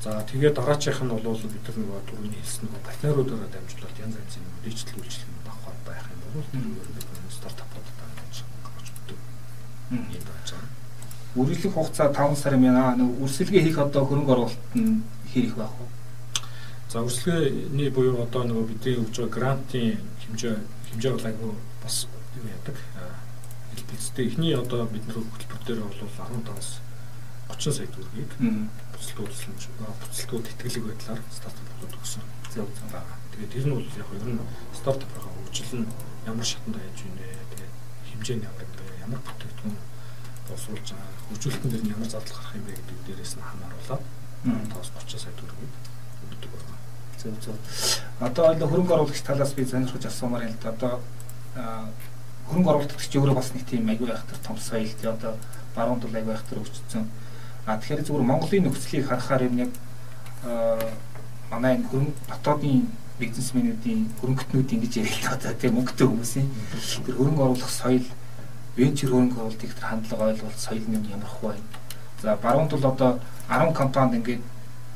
За тэгээд дараачих нь бол бид нар нөгөө түрүүний хэлсэн нөгөө партнеруудаараа дамжуулаад янз янзын дижитал үйлчлэл авах байх юм бол тэр бид стартапуудад гаргаж өгдөг. Ийм байгаа. Үргэлжлэх хугацаа 5 сар юм яа. Нэг үрсэлгээ хийх одоо хөрөнгө оруулалт нь хэрэг байх уу? За үргэлжлэгээний буюу одоо нөгөө бидний өгж байгаа грантын хэмжээ хэмжээ бол айгүй бас юу яадаг. Хэлбэлцтэй эхний одоо бидний хөтөлбөр дээр бол 15-аас 30 сая төгрөгийг буцалтууд буцалтууд итгэлэг байдлаар стартапууд өгсөн зөв зөв байгаа. Тэгээд тэр нь бол яг ер нь стартапын хөгжил нь ямар шатанд байж байна тэгээд хэмжээ нь ямар бэ ямар бүтээгдэхүүн боловсруулж байгаа хөгжүүлэлтэн дээр нь ямар зардал гарах юм бэ гэдэг дээрээс нь хамааруулаад тоос 30 сая төгрөгийг байна. Зөв зөв. Одоо энэ хөрөнгө оруулагч талаас би сонирхож асуумаар юм л да. Одоо хөрөнгө оруулагч өөрөө бас нэг тийм аягүй байхтар том соёл тий одоо баруун тул аягүй байхтар өгчсөн. А тэгэхээр зүгээр Монголын нөхцөлийг харахаар юм яг манай энэ хөрөнгө дотоодын бизнесмэнүүдийн хөрөнгөтнүүд ингэж ярил л одоо тийм мөнгөтэй хүмүүсийн тэр хөрөнгө оруулах соёл венчур хөрөнгө оруулалтыг тэр хандлага ойлголт соёл нь ямар хөө байна. За баруун тул одоо 10 компанид ингээд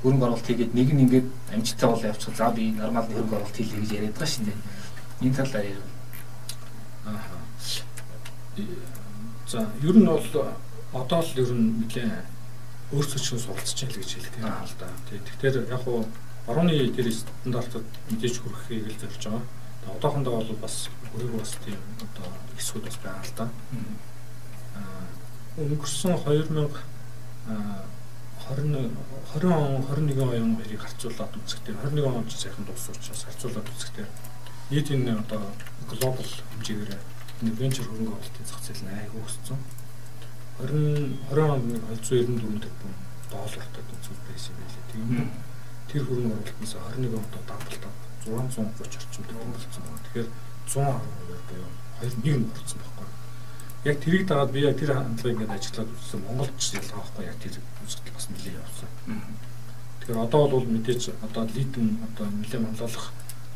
хөрөнгө оруулалт хийгээд нэг нь ингээд амжилттай бол явчих. За би нормал хөрөнгө оруулалт хийлээ гэж яриад байгаа шин. Энэ талаар ярив. Аа. За ер нь бол одоо л ер нь нэлээ өөрсдөө чинь суралцж байгаа л гэж хэлэх юм л да. Тэгэхээр яг хуу барууны дээр стандартад мэдээж хүрэхийг л зорж байгаа. Тэгээ одоохондоо бол бас өөрөөр бас тийм одоо хэсгүүд бас байгаа л да. Аа өнгөрсөн 2000 аа 20 20 он 21 он хоёрыг харьцуулаад үзэхдээ 21 он ч сайхан дууссан учраас харьцуулаад үзэхдээ нийт энэ одоо глобал хэмжээгээр энэ венчур хөрөнгө оруулалтын зах зээл нь айгүй өссөн. 20 20 онд 294 тэрбум доллартай үзүүл байсан байлээ. Тийм тэр хөрөнгө оруулалтнаас 21 онд давталтаа 630 орчим төгрөг болсон байна. Тэгэхээр 110% буюу 2 1 орсон байхгүй. Яг тэрийг дагаад би яг тэр хандлагыг ингээд ажиглаад үзсэн Монголд ч ялгаа байхгүй яг тэр үзэгдэл бас нэлээд явсан. Тэгэхээр одоо бол мэдээж одоо лидэн одоо нэлээд манлайлах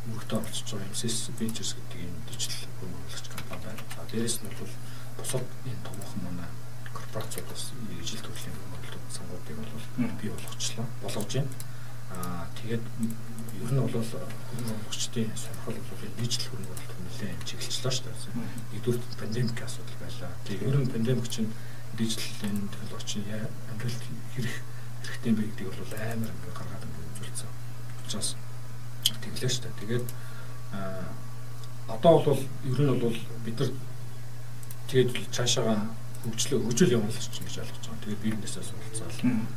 мөрөгтэй оролцож байгаа MSS Ventures гэдэг юм дижитал хөрөнгө оруулагч компани байна. А дээрэс нь бол бусад энэ томоохон манай корпорацууд бас ижил төрлийн хөрөнгө оруулалт сангуудыг бол бий болгочлоо болгож байна. Аа тэгээд ер нь бол хөрөнгө оруулагчдын сонирхол бол дижитал хөрөнгө оруулалт нэлээд чиглэлчлээ шүү дээ. Нэгдүгээр пандемик асуудал байлаа. Тэгээд ер нь пандемик чинь дижитал технологич амьдралд хэрэг хэрэгтэй юм бэ гэдгийг бол амар ингээ гаргаад ингээ үзүүлсэн. Учраас тэглээ шүү дээ. Тэгээд одоо бол ер нь бол бид нар тэгээд цаашаага хөгжлөө хөгжил явуулах гэж ойлгож байгаа. Тэгээд бизнесээ суралцаал. Тийм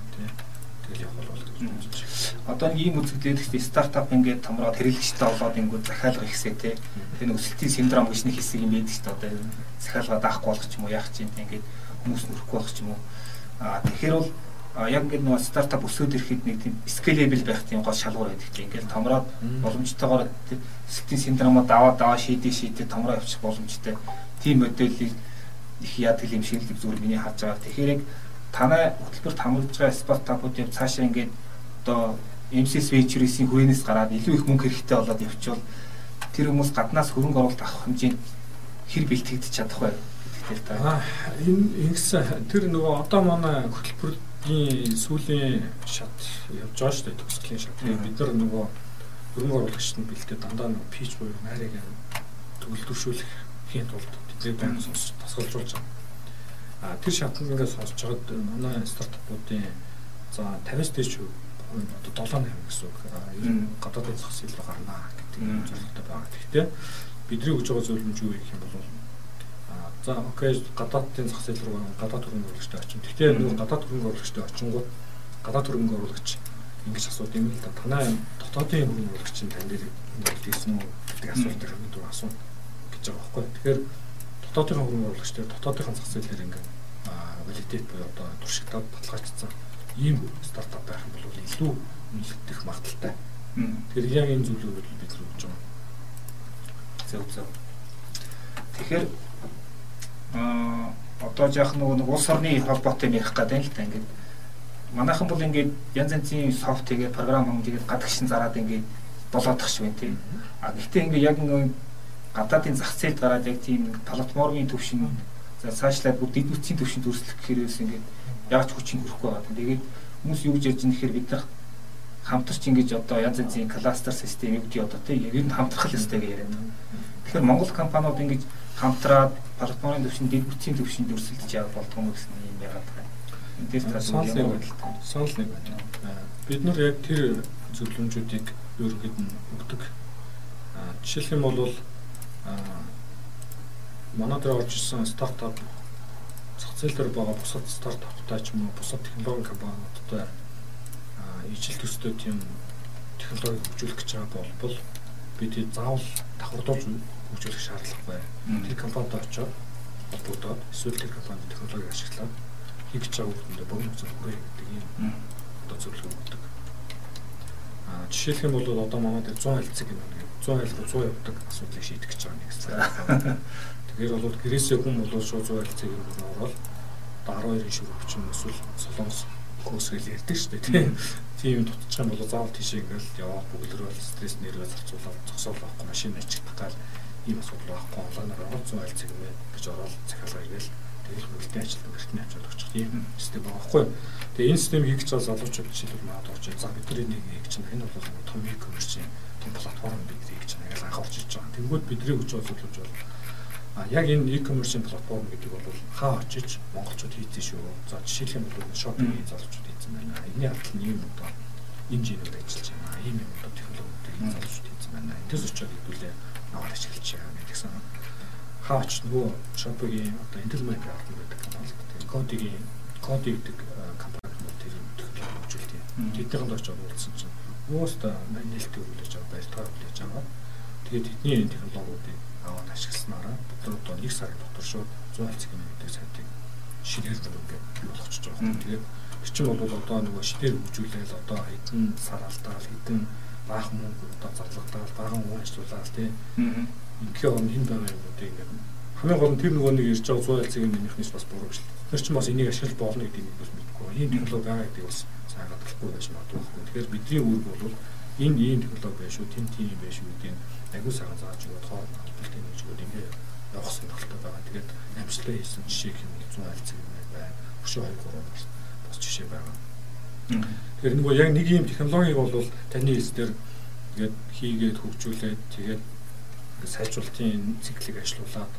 тэгэл явах бол гэж бодож байна. Одоо ийм үзэгдээд ихтэй стартап ингээд томроод хэрэглэгчтэй болоод ингээд захиалга ихсээ те. Тэр өсөлтийн синдром гэж нэг хэсэг юм байдаг дээ. Одоо захиалга даахгүй болох ч юм уу яах чинь ингээд хүмүүс нөрөхгүй болох ч юм уу. Аа тэгэхээр бол яг ингээд нөгөө стартап өсөөд ирэхэд нэг тийм scalable байх тийм гол шалгуур байдаг тийм ингээд томроод боломжтойгоор өсөлтийн синдромод аваад аваа шийдээ шийдээ томроо явчих боломжтой тийм модельийг их яадаг юм шиг л зүгээр миний харж байгаа. Тэгэхээр яг танай хөтөлбөрт хамруулж байгаа стартапууд яг цаашаа ингээд одоо MCS Ventures-ийн хүрээнээс гараад илүү их мөнгө хэрэгтэй болоод явчвал тэр хүмүүс гаднаас хөрөнгө оруулалт авах хэмжээнд хэр бэлтгэгдэж чадах вэ гэдэгтэй та. Энэ ингэсэн тэр нөгөө одоо манай хөтөлбөрийн сүүлийн шат явж байгаа шүү дээ төгсгөлийн шат. Бид нар нөгөө хөрөнгө оруулагчид нь бэлдээ дандаа нөгөө пич буюу найрыг төгөлдөршүүлэх хийн тулд тэдний байнга сонсч тасгалжуулж байгаа А тэр шатнд ингээд сонсож байгаад манай стартапуудын за 50-аас дээш одоо 7 8 гэсэн үг. Ер нь гадаадын зах зээл рүү гарнаа гэдэг юм зорилготой байгаа. Гэхдээ бидний өгж байгаа зөвлөмж юу гэх юм бол за окей гадаадын зах зээл рүү гадаад хөрөнгө оруулагчтай очив. Гэхдээ нөгөө гадаад хөрөнгө оруулагчтай очингууд гадаад хөрөнгө оруулагч ингэж асууд юм л да. Танай дотоодын хөрөнгө оруулагчийн тань дээр ингэж хийсэн үү гэдэг асуултыг хамт асуу гэж байгаа байхгүй. Тэгэхээр дотоодын хөрөнгө оруулагчдаар дотоодын зах зээлээр ингээд валидит буюу одоо туршигтаад баталгаажсан ийм стартап байх юм бол илүү үнэлэгдэх магадaltaй. Тэгэхээр яг энэ зүйлүүд бид нар өгч байгаа. Зөв зөв. Тэгэхээр аа одоо яах нөгөө нэг улс орны холбоотой ярих гэдэг л та ингээд манайхан бол ингээд янз янзын софт тэгээ програм тэгээд гадагшин зараад ингээд болоодох шиг байна тийм. А гэхдээ ингээд яг нэг гадаадын зах зээлд гараад яг тийм платформын төвшин за цаашлаад бүр дэд бүтцийн төвшөнд өрсөлдөх гэхээрээс ингээд яаж хүчин хөрөхгүй байгаа. Тэгээд хүмүүс юу гэж ярьж байгаа нэхэр бид нар хамтарч ингэж одоо янз янзын кластер систем юу гэдэг одоо тийм ер нь хамтрах ёстой гэж яриад байна. Тэгэхээр Монгол компаниуд ингэж хамтраад платформын төвшин дэд бүтцийн төвшөнд өрсөлдөж явах болдгоо юм гэсэн юм яагаад байна. Эндээс та санал нэг байна. Бид нар яг тэр зөвлөмжүүдийг ерөнхийд нь өгдөг. Жишээлх юм бол манай дээр орж ирсэн стартап зах зээл дээр байгаа бусад стартаптай ч юм уу бусад технологийн компаниудтай ижил төстэй тийм технологи хөгжүүлэх гэж байгаа бол бид заавал давхардуулж хөгжүүлэх шаардлагагүй. Тэр компанид очоод холбогдоод эсвэл тэр компани технологи ашиглаад хийх гэж байгаа үгэндээ богино хүргэх гэдэг юм одоо зөвлөгөө өгдөг. Аа жишээлх юм бол одоо манай дээр 100 альцэг юм байна. 100 айл руу 100 явдаг асуудлыг шийдэх гэж байгаа нэг зүйл. Тэгэхээр бол гэрээсээ хүн бол шууд 100 альцэг юм ороод 12-ын шүрэг ч юм эсвэл солонгос косгэл ярьдаг шүү дээ тийм. Тийм дутчих юм бол заавал тийшээ ингээл яваад бүглэрэл стресс нэрвээ зарцуулаад зогсоол авахгүй машин ажилтах гал ийм асуудал байхгүй онлайнаар ороод 100 айл цаг мэ гэж ороод захиалгаа игээл тэгэл хөлтэй ажилтан гэртний очиод очих тийм систем байгаа байхгүй. Тэгээ энэ систем хийх гэж залуучууд жишээлбэл маад орж за бидний нэг хийх чинь энэ бол том e-commerce том платформ бид хийх чинь ингээл анх орж иж байгаа. Тэнгүүд бидний хүч олуулж бол А яг энэ e-commerce платформ гэдэг бол хаа очиж монголчууд хийцэн шүү. За жишээлх юм бол шопингийн залуучууд хийцэн байна. Энийн ард нь ийм одоо жинүүд ажиллаж байна. Ийм юм одоо технологиудыг залуучууд хийцэн байна. Энэс очиод хэдүүлээ аваад ашиглаж байгаа гэсэн. Хаа очиж нөгөө шопингийн одоо Intel Mac авах гэдэг компани. Кодигийн кодиг гэдэг компани тэр технологи хөгжүүлдэг. Тэднийхэнд очиод уулзсан чинь өөстө нээлттэй хүлээж аваад баяртайгаар хүлээж аваад тэгээд эдний технологиудыг аваад ашигласнараа бид одоо нэг сарын дотор шууд 100 альцэг гэдэг сайтыг шилээр бүр ингээд бий болгочихж байгаа. Тэгээд тэр чинь бол одоо нөгөө шилээр хөгжүүлээл одоо хэдэн сар алдаал хэдэн баах мөнгө одоо зарлагдаал баган ажиллуулаад тийм ингээм он хэн байгаа юмнуудыг ингээд хамгийн гол нь тэр нөгөө нэг ирж байгаа 100 альцгийн нэмэхнээс бас буруу шүү. Тэр чинь бас энийг ашиглаж болно гэдэг нь бас мэдгүй. Ийм технологи байгаа гэдэг бас сайн гадагхгүй байж магадгүй. Тэгэхээр бидний үүрэг бол энэ ийм технологи байх шүү, тэн тийм байх шүү гэдэг агүй сайхан зааж өгöd хооронд холбогдох юм жигүүд ингээ явах сонирхолтой байгаа. Тэгээд амжилттай хийсэн жишээ хэмээн 100 альц юм байна. Өшөө 2 3 бас бас жишээ байгаа. Тэгэхээр нөгөө яг нэг юм технологиг бол таны хэлс дээр тэгээд хийгээд хөгжүүлээд тэгээд сайжруулалтын циклийг ажилуулад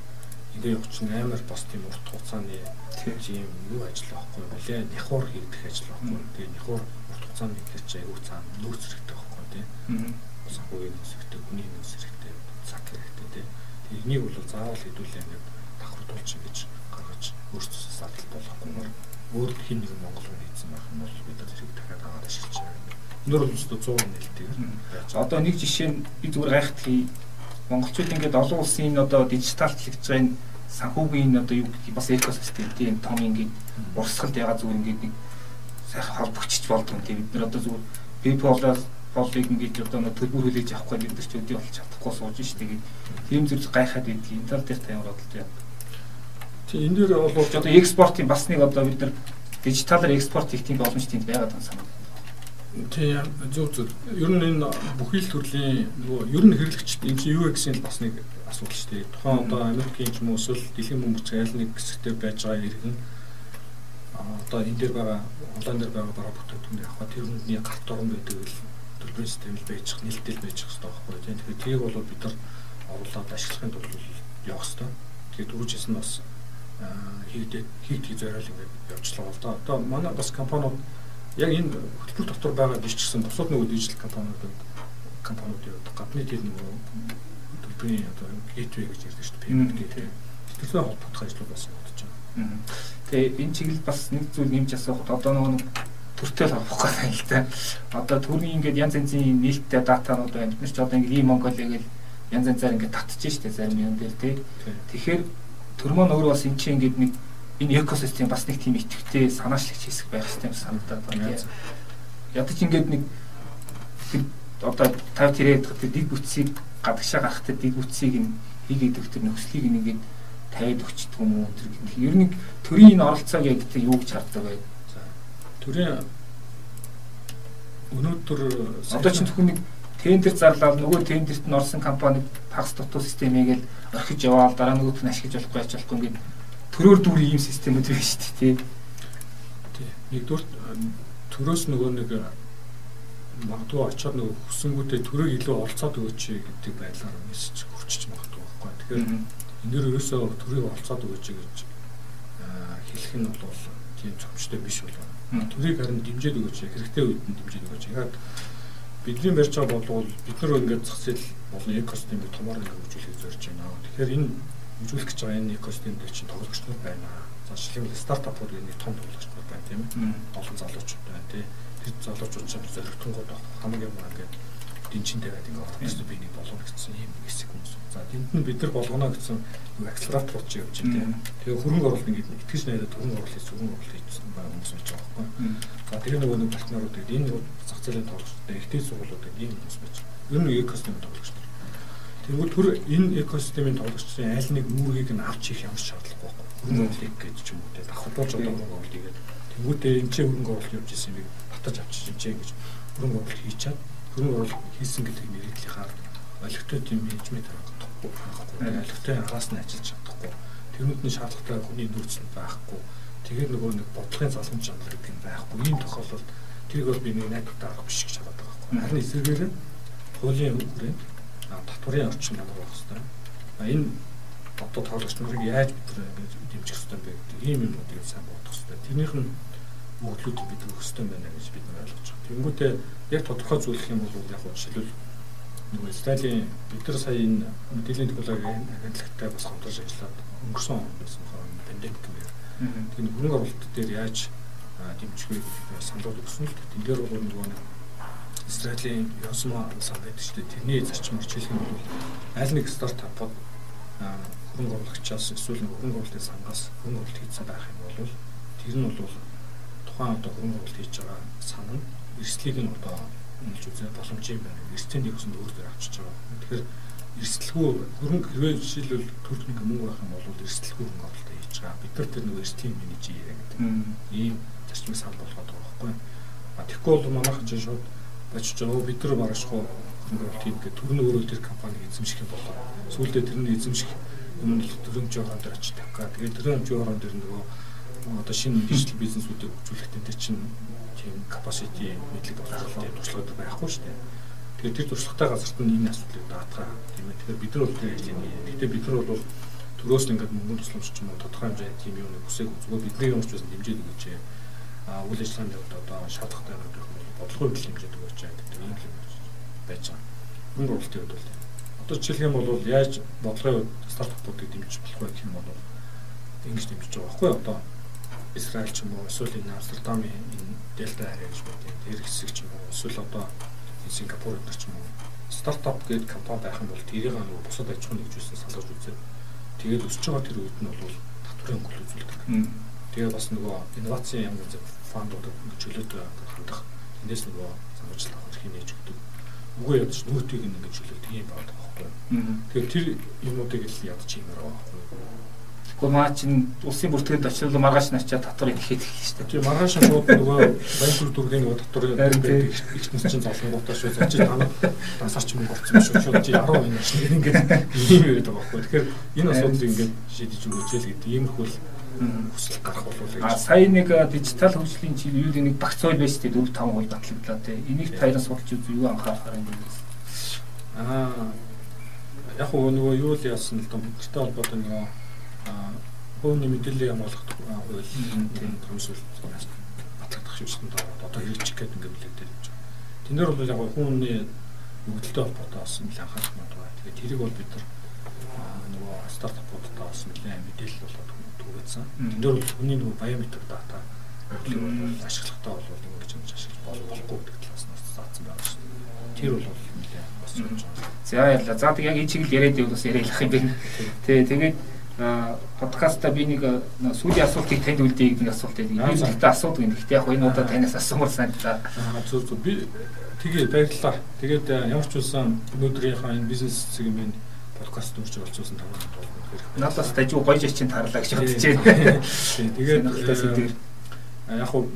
ингээ явах чинь амар бас тийм урт хугацааны тийм юу ажил байхгүй нэлээ няхуур хийгдэх ажил байхгүй. Тэгээ няхуур урт хугацааны хийх чинь аюу цаана нөөц хэрэгтэй байхгүй тийм санхүүгийн нөөц хэрэгтэй, хүний нөөц хэрэгтэй, цаг хэрэгтэй тийм. Энийг бол заавал хэдүүлээ ингээд давхардуулж ингэж гаргаж өөрсдөө садал болохгүйгээр өөр хин нэг Монгол хүн хийсэн байх юм бол бид зэрэг дахиад аваад ашиглаж байгаа. Өнөр бол өстө 100 нэлтэйгээр. Одоо нэг жишээ нь би зүгээр гайхтгий монголчууд ингээд олон улсын энэ одоо дижиталчлагдж байгаа энэ санхүүгийн одоо юу гэдэг бас экосистем тийм том ингээд урсгалд яга зүгээр ингээд нэг сайхан холбогчч болдгоо тийм бид нар одоо зүгээр PayPal-аас болыг ингээд одоо төлбөр хүлээж авахгүй бид нар ч өдөө болж чадахгүй сууж штэ тэгээд тийм зүйл гайхаад байдгийг интернет дээр тань бодолж яа. Тийм энэ дээр бол одоо экспортын бас нэг одоо бид нар дижиталар экспорт хийх тийм боломж тийм байгаад байгаа санаа. Тийм зөв зөв. Ер нь энэ бүхий л төрлийн нөгөө ер нь хэрэглэгчд энэ чинь юу гэсэн бас нэг асуудал шүү дээ. Тухайн одоо Америкийн ч юм уу эсвэл дэлхийн бөмбөг айл нэг хэсэгтээ байж байгаа иргэн одоо энэ дээр байгаа онлайн дээр байгаа бараа бүтээгдэхүүн яг тэр хүндний гарт орон байдаг л төлбөрийн систем л байж ах нээлттэй байж ах хэрэгтэй байхгүй тийм. Тэгэхээр тийг бол бид нар оруулаад ашиглахын тулд явах хэрэгтэй. Тэгээд дөрвжээс нь бас хийгдээ хийгдэх зориул ингээд явуулчихлаа л да. Одоо манай бас компаниуд яг энэ хөтөлбөр дотор байгаа биш гэсэн бусад нөгөө дижитал компаниудад компаниуд яваад гадны тэр нөгөө төлбөрийн одоо gateway гэж ярьдаг шүү дээ. Payment gateway. Тэрнээ холбогдох ажлууд бас явагдаж байгаа. Тэгээ энэ чиглэл бас нэг зүйл нэмж асуухад одоо нөгөө төртөл авах гэдэг л да. Одоо төрний ингээд янз янзын нээлттэй датанууд байна. Бид нар ч одоо ингээд Монголиа гэл янз янзаар ингээд татчих штэ зарим юм дээр тий. Тэгэхээр төр маань өөрөө бас эн чинь ингээд нэг энэ экосистем бас нэг тийм итгэвтэй санаачлагч хэсэг байх систем санагдаад байна. Ядаж ингээд нэг одоо тав тэрээд дэг бүтцийг гадагшаа гарахтай дэг бүтцийг нь хийгээд өгөх тэр нөхцөлийг ингээд тавиад өгчдөг юм уу тэр гэх юм. Ер нь төрийн энэ оролцоог яг тэг юу гэж харддаг бай төрийн өнөөдөр одоо ч зөвхөн нэг тендер зарлал нөгөө тендерт нь орсон компани тагс дутуу системийг л орхиж яваал дараа нөгөөт нь ашиглаж болохгүй ач болохгүй ингээд төрөөр дүүрийн ийм системүүд байна шүү дээ тий. Тий. Нэгдүгээр төрөөс нөгөө нэг магадгүй очиод нөгөө хүсэнгүүтээ төрөг илүү олцоод өгөөч гэдэг байдлаар мессеж хүрчиж магадгүй байхгүй. Тэгэхээр энэ дэр ерөөсөө төрийг олцоод өгөөч гэж хэлэх нь бол тийм цомчтой биш болов Төрийг харин дэмжиж өгөөч хэрэгтэй үед нь дэмжиж өгөөч. Яг бидний барьж байгаа болвол бид нар ингээд зах зээл болон экосистемийг томоор ингээд хөгжүүлэх зорж байна. Тэгэхээр энэ хөгжүүлэх гэж байгаа энэ экосистем дээр чинь тоглогчнууд байна. За жишээлбэл стартапууд нэг том тоглогчнууд байна тийм ээ. Олон залуучууд байна тийм. тэр залуучууд ч зоригтонгууд хамгийн маа ингээд дэнчин тавиад ингээд гэсэн би нэг болгоно гэсэн юм хэсэг хүмүүс. За тэнд нь бид нар болгоно гэсэн нэг акселератор болж явж байна. Тэгээ хөрөнгө оруулалт ингээд итгэж найдаад хөрөнгө оруулалт хийж хөрөнгө оруулалт хийсэн байгаа хүмүүс байж байгаа байхгүй. За тэгээ нөгөө нэг партнерууд энэ зах зээлийн тоглогчтой ихтэй сургуулиуд ийм хүмүүс байж. Ер нь экосистем тоглогч нар. Тэгвэл түр энэ экосистемийн тоглогчдын аль нэг үүргийг нь авч их ямар шаардлагагүй байхгүй. Хөрөнгө оруулалт гэж ч юм уу те давхарлуулж одоо хөрөнгө оруулалт хийгээд тэнгуүтээ энэ ч хөрөнгө оруулалт явж исэн юм батаж авчиж чинь гэж хөрөнгө оруулалт хийчаад хөрөнгө оруулалт хийсэн гэдэг нэрийнхаар олигтой тийм менежмент харагдахгүй байхгүй. Олигтой араас нь ажиллаж чадахгүй. Тэрнүүдний шаардлагатай хүний нөөц нь байхгүй. Тэгээд нөгөө нэг бодлогын залгамж чанар гэдэг нь байхгүй. Ийм тохиолдолд тэрийг бол би нэг найдвартай арга биш гэж хараад байгаа байхгүй. Харин эсвэргээр хуулийн хүрээнд татварын орчин ямар байх хэвээр. Энэ одоо тоглогч нарыг яаж бид дэмжих хэвээр бэ гэдэг ийм юмнуудыг сайн бодох хэвээр. Тэрнийх нь мөглүүд бид өгөх хэвээр байна гэж бид нар ойлгож байгаа. Тэнгүүтээ яг тодорхой зүйлх юм бол яг жишээлбэл нөгөө Сталин бид нар сая энэ мэдээллийн технологийн агентлагтай бас хамтарч ажиллаад өнгөрсөн он байсан пандемик юм байна. Тэгэхээр хөрөнгө оруулалт дээр яаж дэмжих вэ гэдэг саналууд өгсөн л тэн дээр бол нөгөө Израилийн Ясма сан байдаг шүү дээ. Тэрний зарчим хичээлэх нь бол аль нэг стартапууд хөрөнгө оруулагчаас эсвэл хөрөнгө оруулалтын сангаас хөрөнгө оруулалт хийсэн байх юм бол тэр нь бол тухайн одоо хөрөнгө оруулалт хийж байгаа сан нь эрсдлийг нь одоо нэлж үзээ боломж юм байна. Эрсдлийн өсөнд өөр дээр авчиж байгаа. Тэгэхээр эрсдэлгүй хөрөнгө хэрвээ жишээлбэл төрөлхний мөнгө байх юм бол эрсдэлгүй хөрөнгө оруулалт хийж байгаа. Бид нар тэр нэг эрсдлийн менеж хийе гэдэг. Ийм зарчмыг сан болгоод байгаа байхгүй. А тэгэхгүй бол манайх чинь шууд бачиж байгаа. Бид нар маргашгүй хөрөнгө оруулалт хийх гэдэг төрний өөрөө тэр компаниг эзэмших юм болоо. Сүүлдээ тэрний эзэмших юм л төрөмжийн орон дээр очиж тавьгаа. Тэгээд төрөмжийн орон дээр нөгөө одоо шинэ дижитал бизнесүүдийг хөгжүүлэх тэнтэй чинь тийм capacity мэдлэг боловсролтой туршлагууд байхгүй шүү дээ. Тэгэхээр тэр туршлагатай газарт нь энэ асуудлыг даатгаа тийм ээ. Тэгэхээр бид нар бол тэр ажлыг нэ. Гэхдээ бид нар бол төрөөс нь ингээд мөнгө тусламж ч юм уу тодорхой хэмжээний тийм юм үсээг зүгээр бидний юмч бас дэмжиж өгч а үйл ажиллагаанд одоо шаардлагатай байдаг бодлого хэмжээ хэмжээд өгч гэдэг юм л байж байгаа. Мөнгө оруулалтын хувьд бол одоо жишээлх юм бол яаж бодлогын стартапуудыг дэмжиж болох вэ гэх юм бол ингэж дэмжиж байгаа байхгүй одоо Израиль ч юм уу эсвэл энэ Амстердамын энэ Delta Air гэж байдаг. Тэр хэсэг ч юм уу эсвэл одоо Сингапур өдр ч юм уу стартап гэдэг компани байх юм бол тэрийг нөгөө бусад аж ахуйн нэгжүүлсэн салгаж үзээд тэгээд өсөж байгаа тэр үед нь бол татварын өнгөл үзүүлдэг. Тэгээ бас нөгөө инновацийн янз бүрийн фондууд чөлөөт хандах эндээс нөгөө санамжлал авах хэрэг нээж өгдөг. Үгүй ядч нөөтийг ингэж чөлөөлдөг юм байна байхгүй. Тэгэхээр тэр юмнуудыг л ядч юм аа байхгүй Гэхдээ маа чин улсын бүртгэнд очил маргааш начаа татварыг ихэд эхэлж шүү дээ. Тийм маргааш шууд нөгөө банкур дүргийн нөгөө татвар байдаг ихнес чинь залангуудаа шүү зочид танаа дасарч мөнгө болцсон шүү. Шууд чи 10 энэ чинь ингээд ийм яриад байгаа байхгүй. Тэгэхээр энэ асуудлыг ингээд шийдэж өгөөч л гэдэг иймэрхүү хүсэл гарах болов А сая нэг дижитал хөгжлийн чинь юу нэг багц ойл байж тээ 4 5 гол батлагдлаа те. Энийг таяран судалж үзв юу анхаарахаар юм бэ? Аа яг нөгөө юу л яасан л том гэртэй холбоотой нөгөө хөөний мэдээлэл хамгаалах хууль тийм томсол батлагдах шүүсэнд ороод одоо хэрэгжих гэдэг ингээд үлээдэл гэж байна. Тэн дээр бол яг хүний өгдөлтөй холбоотой бас нэлээд анхаарах мод байна. Тэгээд тэрийг бол бид нар нөгөө стартапуудтай бас нэлээд мэдээлэл болоод түгээсэн. Тэн дээр хүний нөгөө биометрик дата өгдлийг бол ашиглахтаа бол ингэж юм ашиглаж болохгүй гэдэг талаас нь заасан байгаа шүү. Тэр бол нэлээд бас юм жаа. За яа. За тэг яг энэ чиглэл яриад явах бас яриалах юм байна. Тэ тэгээд подкаста би нэг сүүлийн асуултыг танд үлдээе гэдэг асуулт байдаг. Би зөвхөн асуудаг юм. Гэхдээ яг энэ удаа танаас асуумар санагдаа. Зөв зөв. Би тэгээ баярлалаа. Тэгээд ямар ч байсан өнөөдрийнхаа энэ бизнес сегмент подкаст үрж оролцуулсан тамаа болгох. Надаас дажгүй гоё жичин тарлаа гэж бодож байна. Тэгээд яг хуу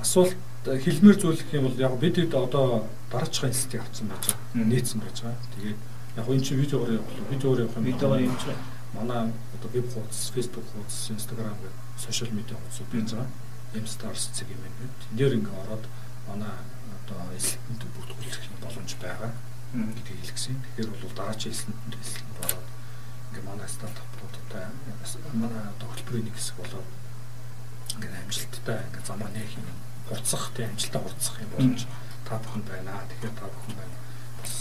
асуулт хэлмээр зүйлэх юм бол яг бид хэд одоо дараачихын институт авсан байж байгаа. Нийцсэн байж байгаа. Тэгээд яг энэ чинь видеогоор явах видеогоор явах юм. Видеогоор явж байгаа манай одоо веб хуудас, Facebook хуудас, Instagram гэх сошиал медиа хуудасууд байж байгаа. Mstars цэг юм байна. Эндээр ингээ ороод манай одоо эсэлтэнд бүртгүүлэх боломж байгаа гэдгийг хэлгэсэн. Тэгэхээр бол дараагийн эсэлтэнд эсэлтэнд ороод ингээ манай стартапуудтай манай одоо хөтөлбөрийн нэг хэсэг болоод ингээ амжилттай ингээ замаа нэх юм хурцсах тийм амжилттай хурцсах юм боломж та бүхэнд байна. Тэгэхээр та бүхэн байна. Бас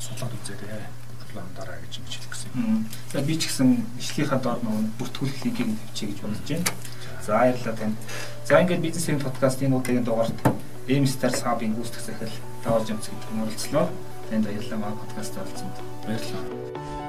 судлаад үзээрэй план дараа гэж ингэж хэлсэн. За би ч гэсэн ишлийнхаа доор нөгөө бүртгүүлэх линкийг тавьчих гэж бодож байна. За баярлалаа танд. За ингээд бизнесийн подкастын удаагийн дугаарт Эмстер Сабын гүйцэтгэх захирал Давж Амц гэдэг нь оролцлоо. Танд баярлалаа манай подкаст оролцсонд. Баярлалаа.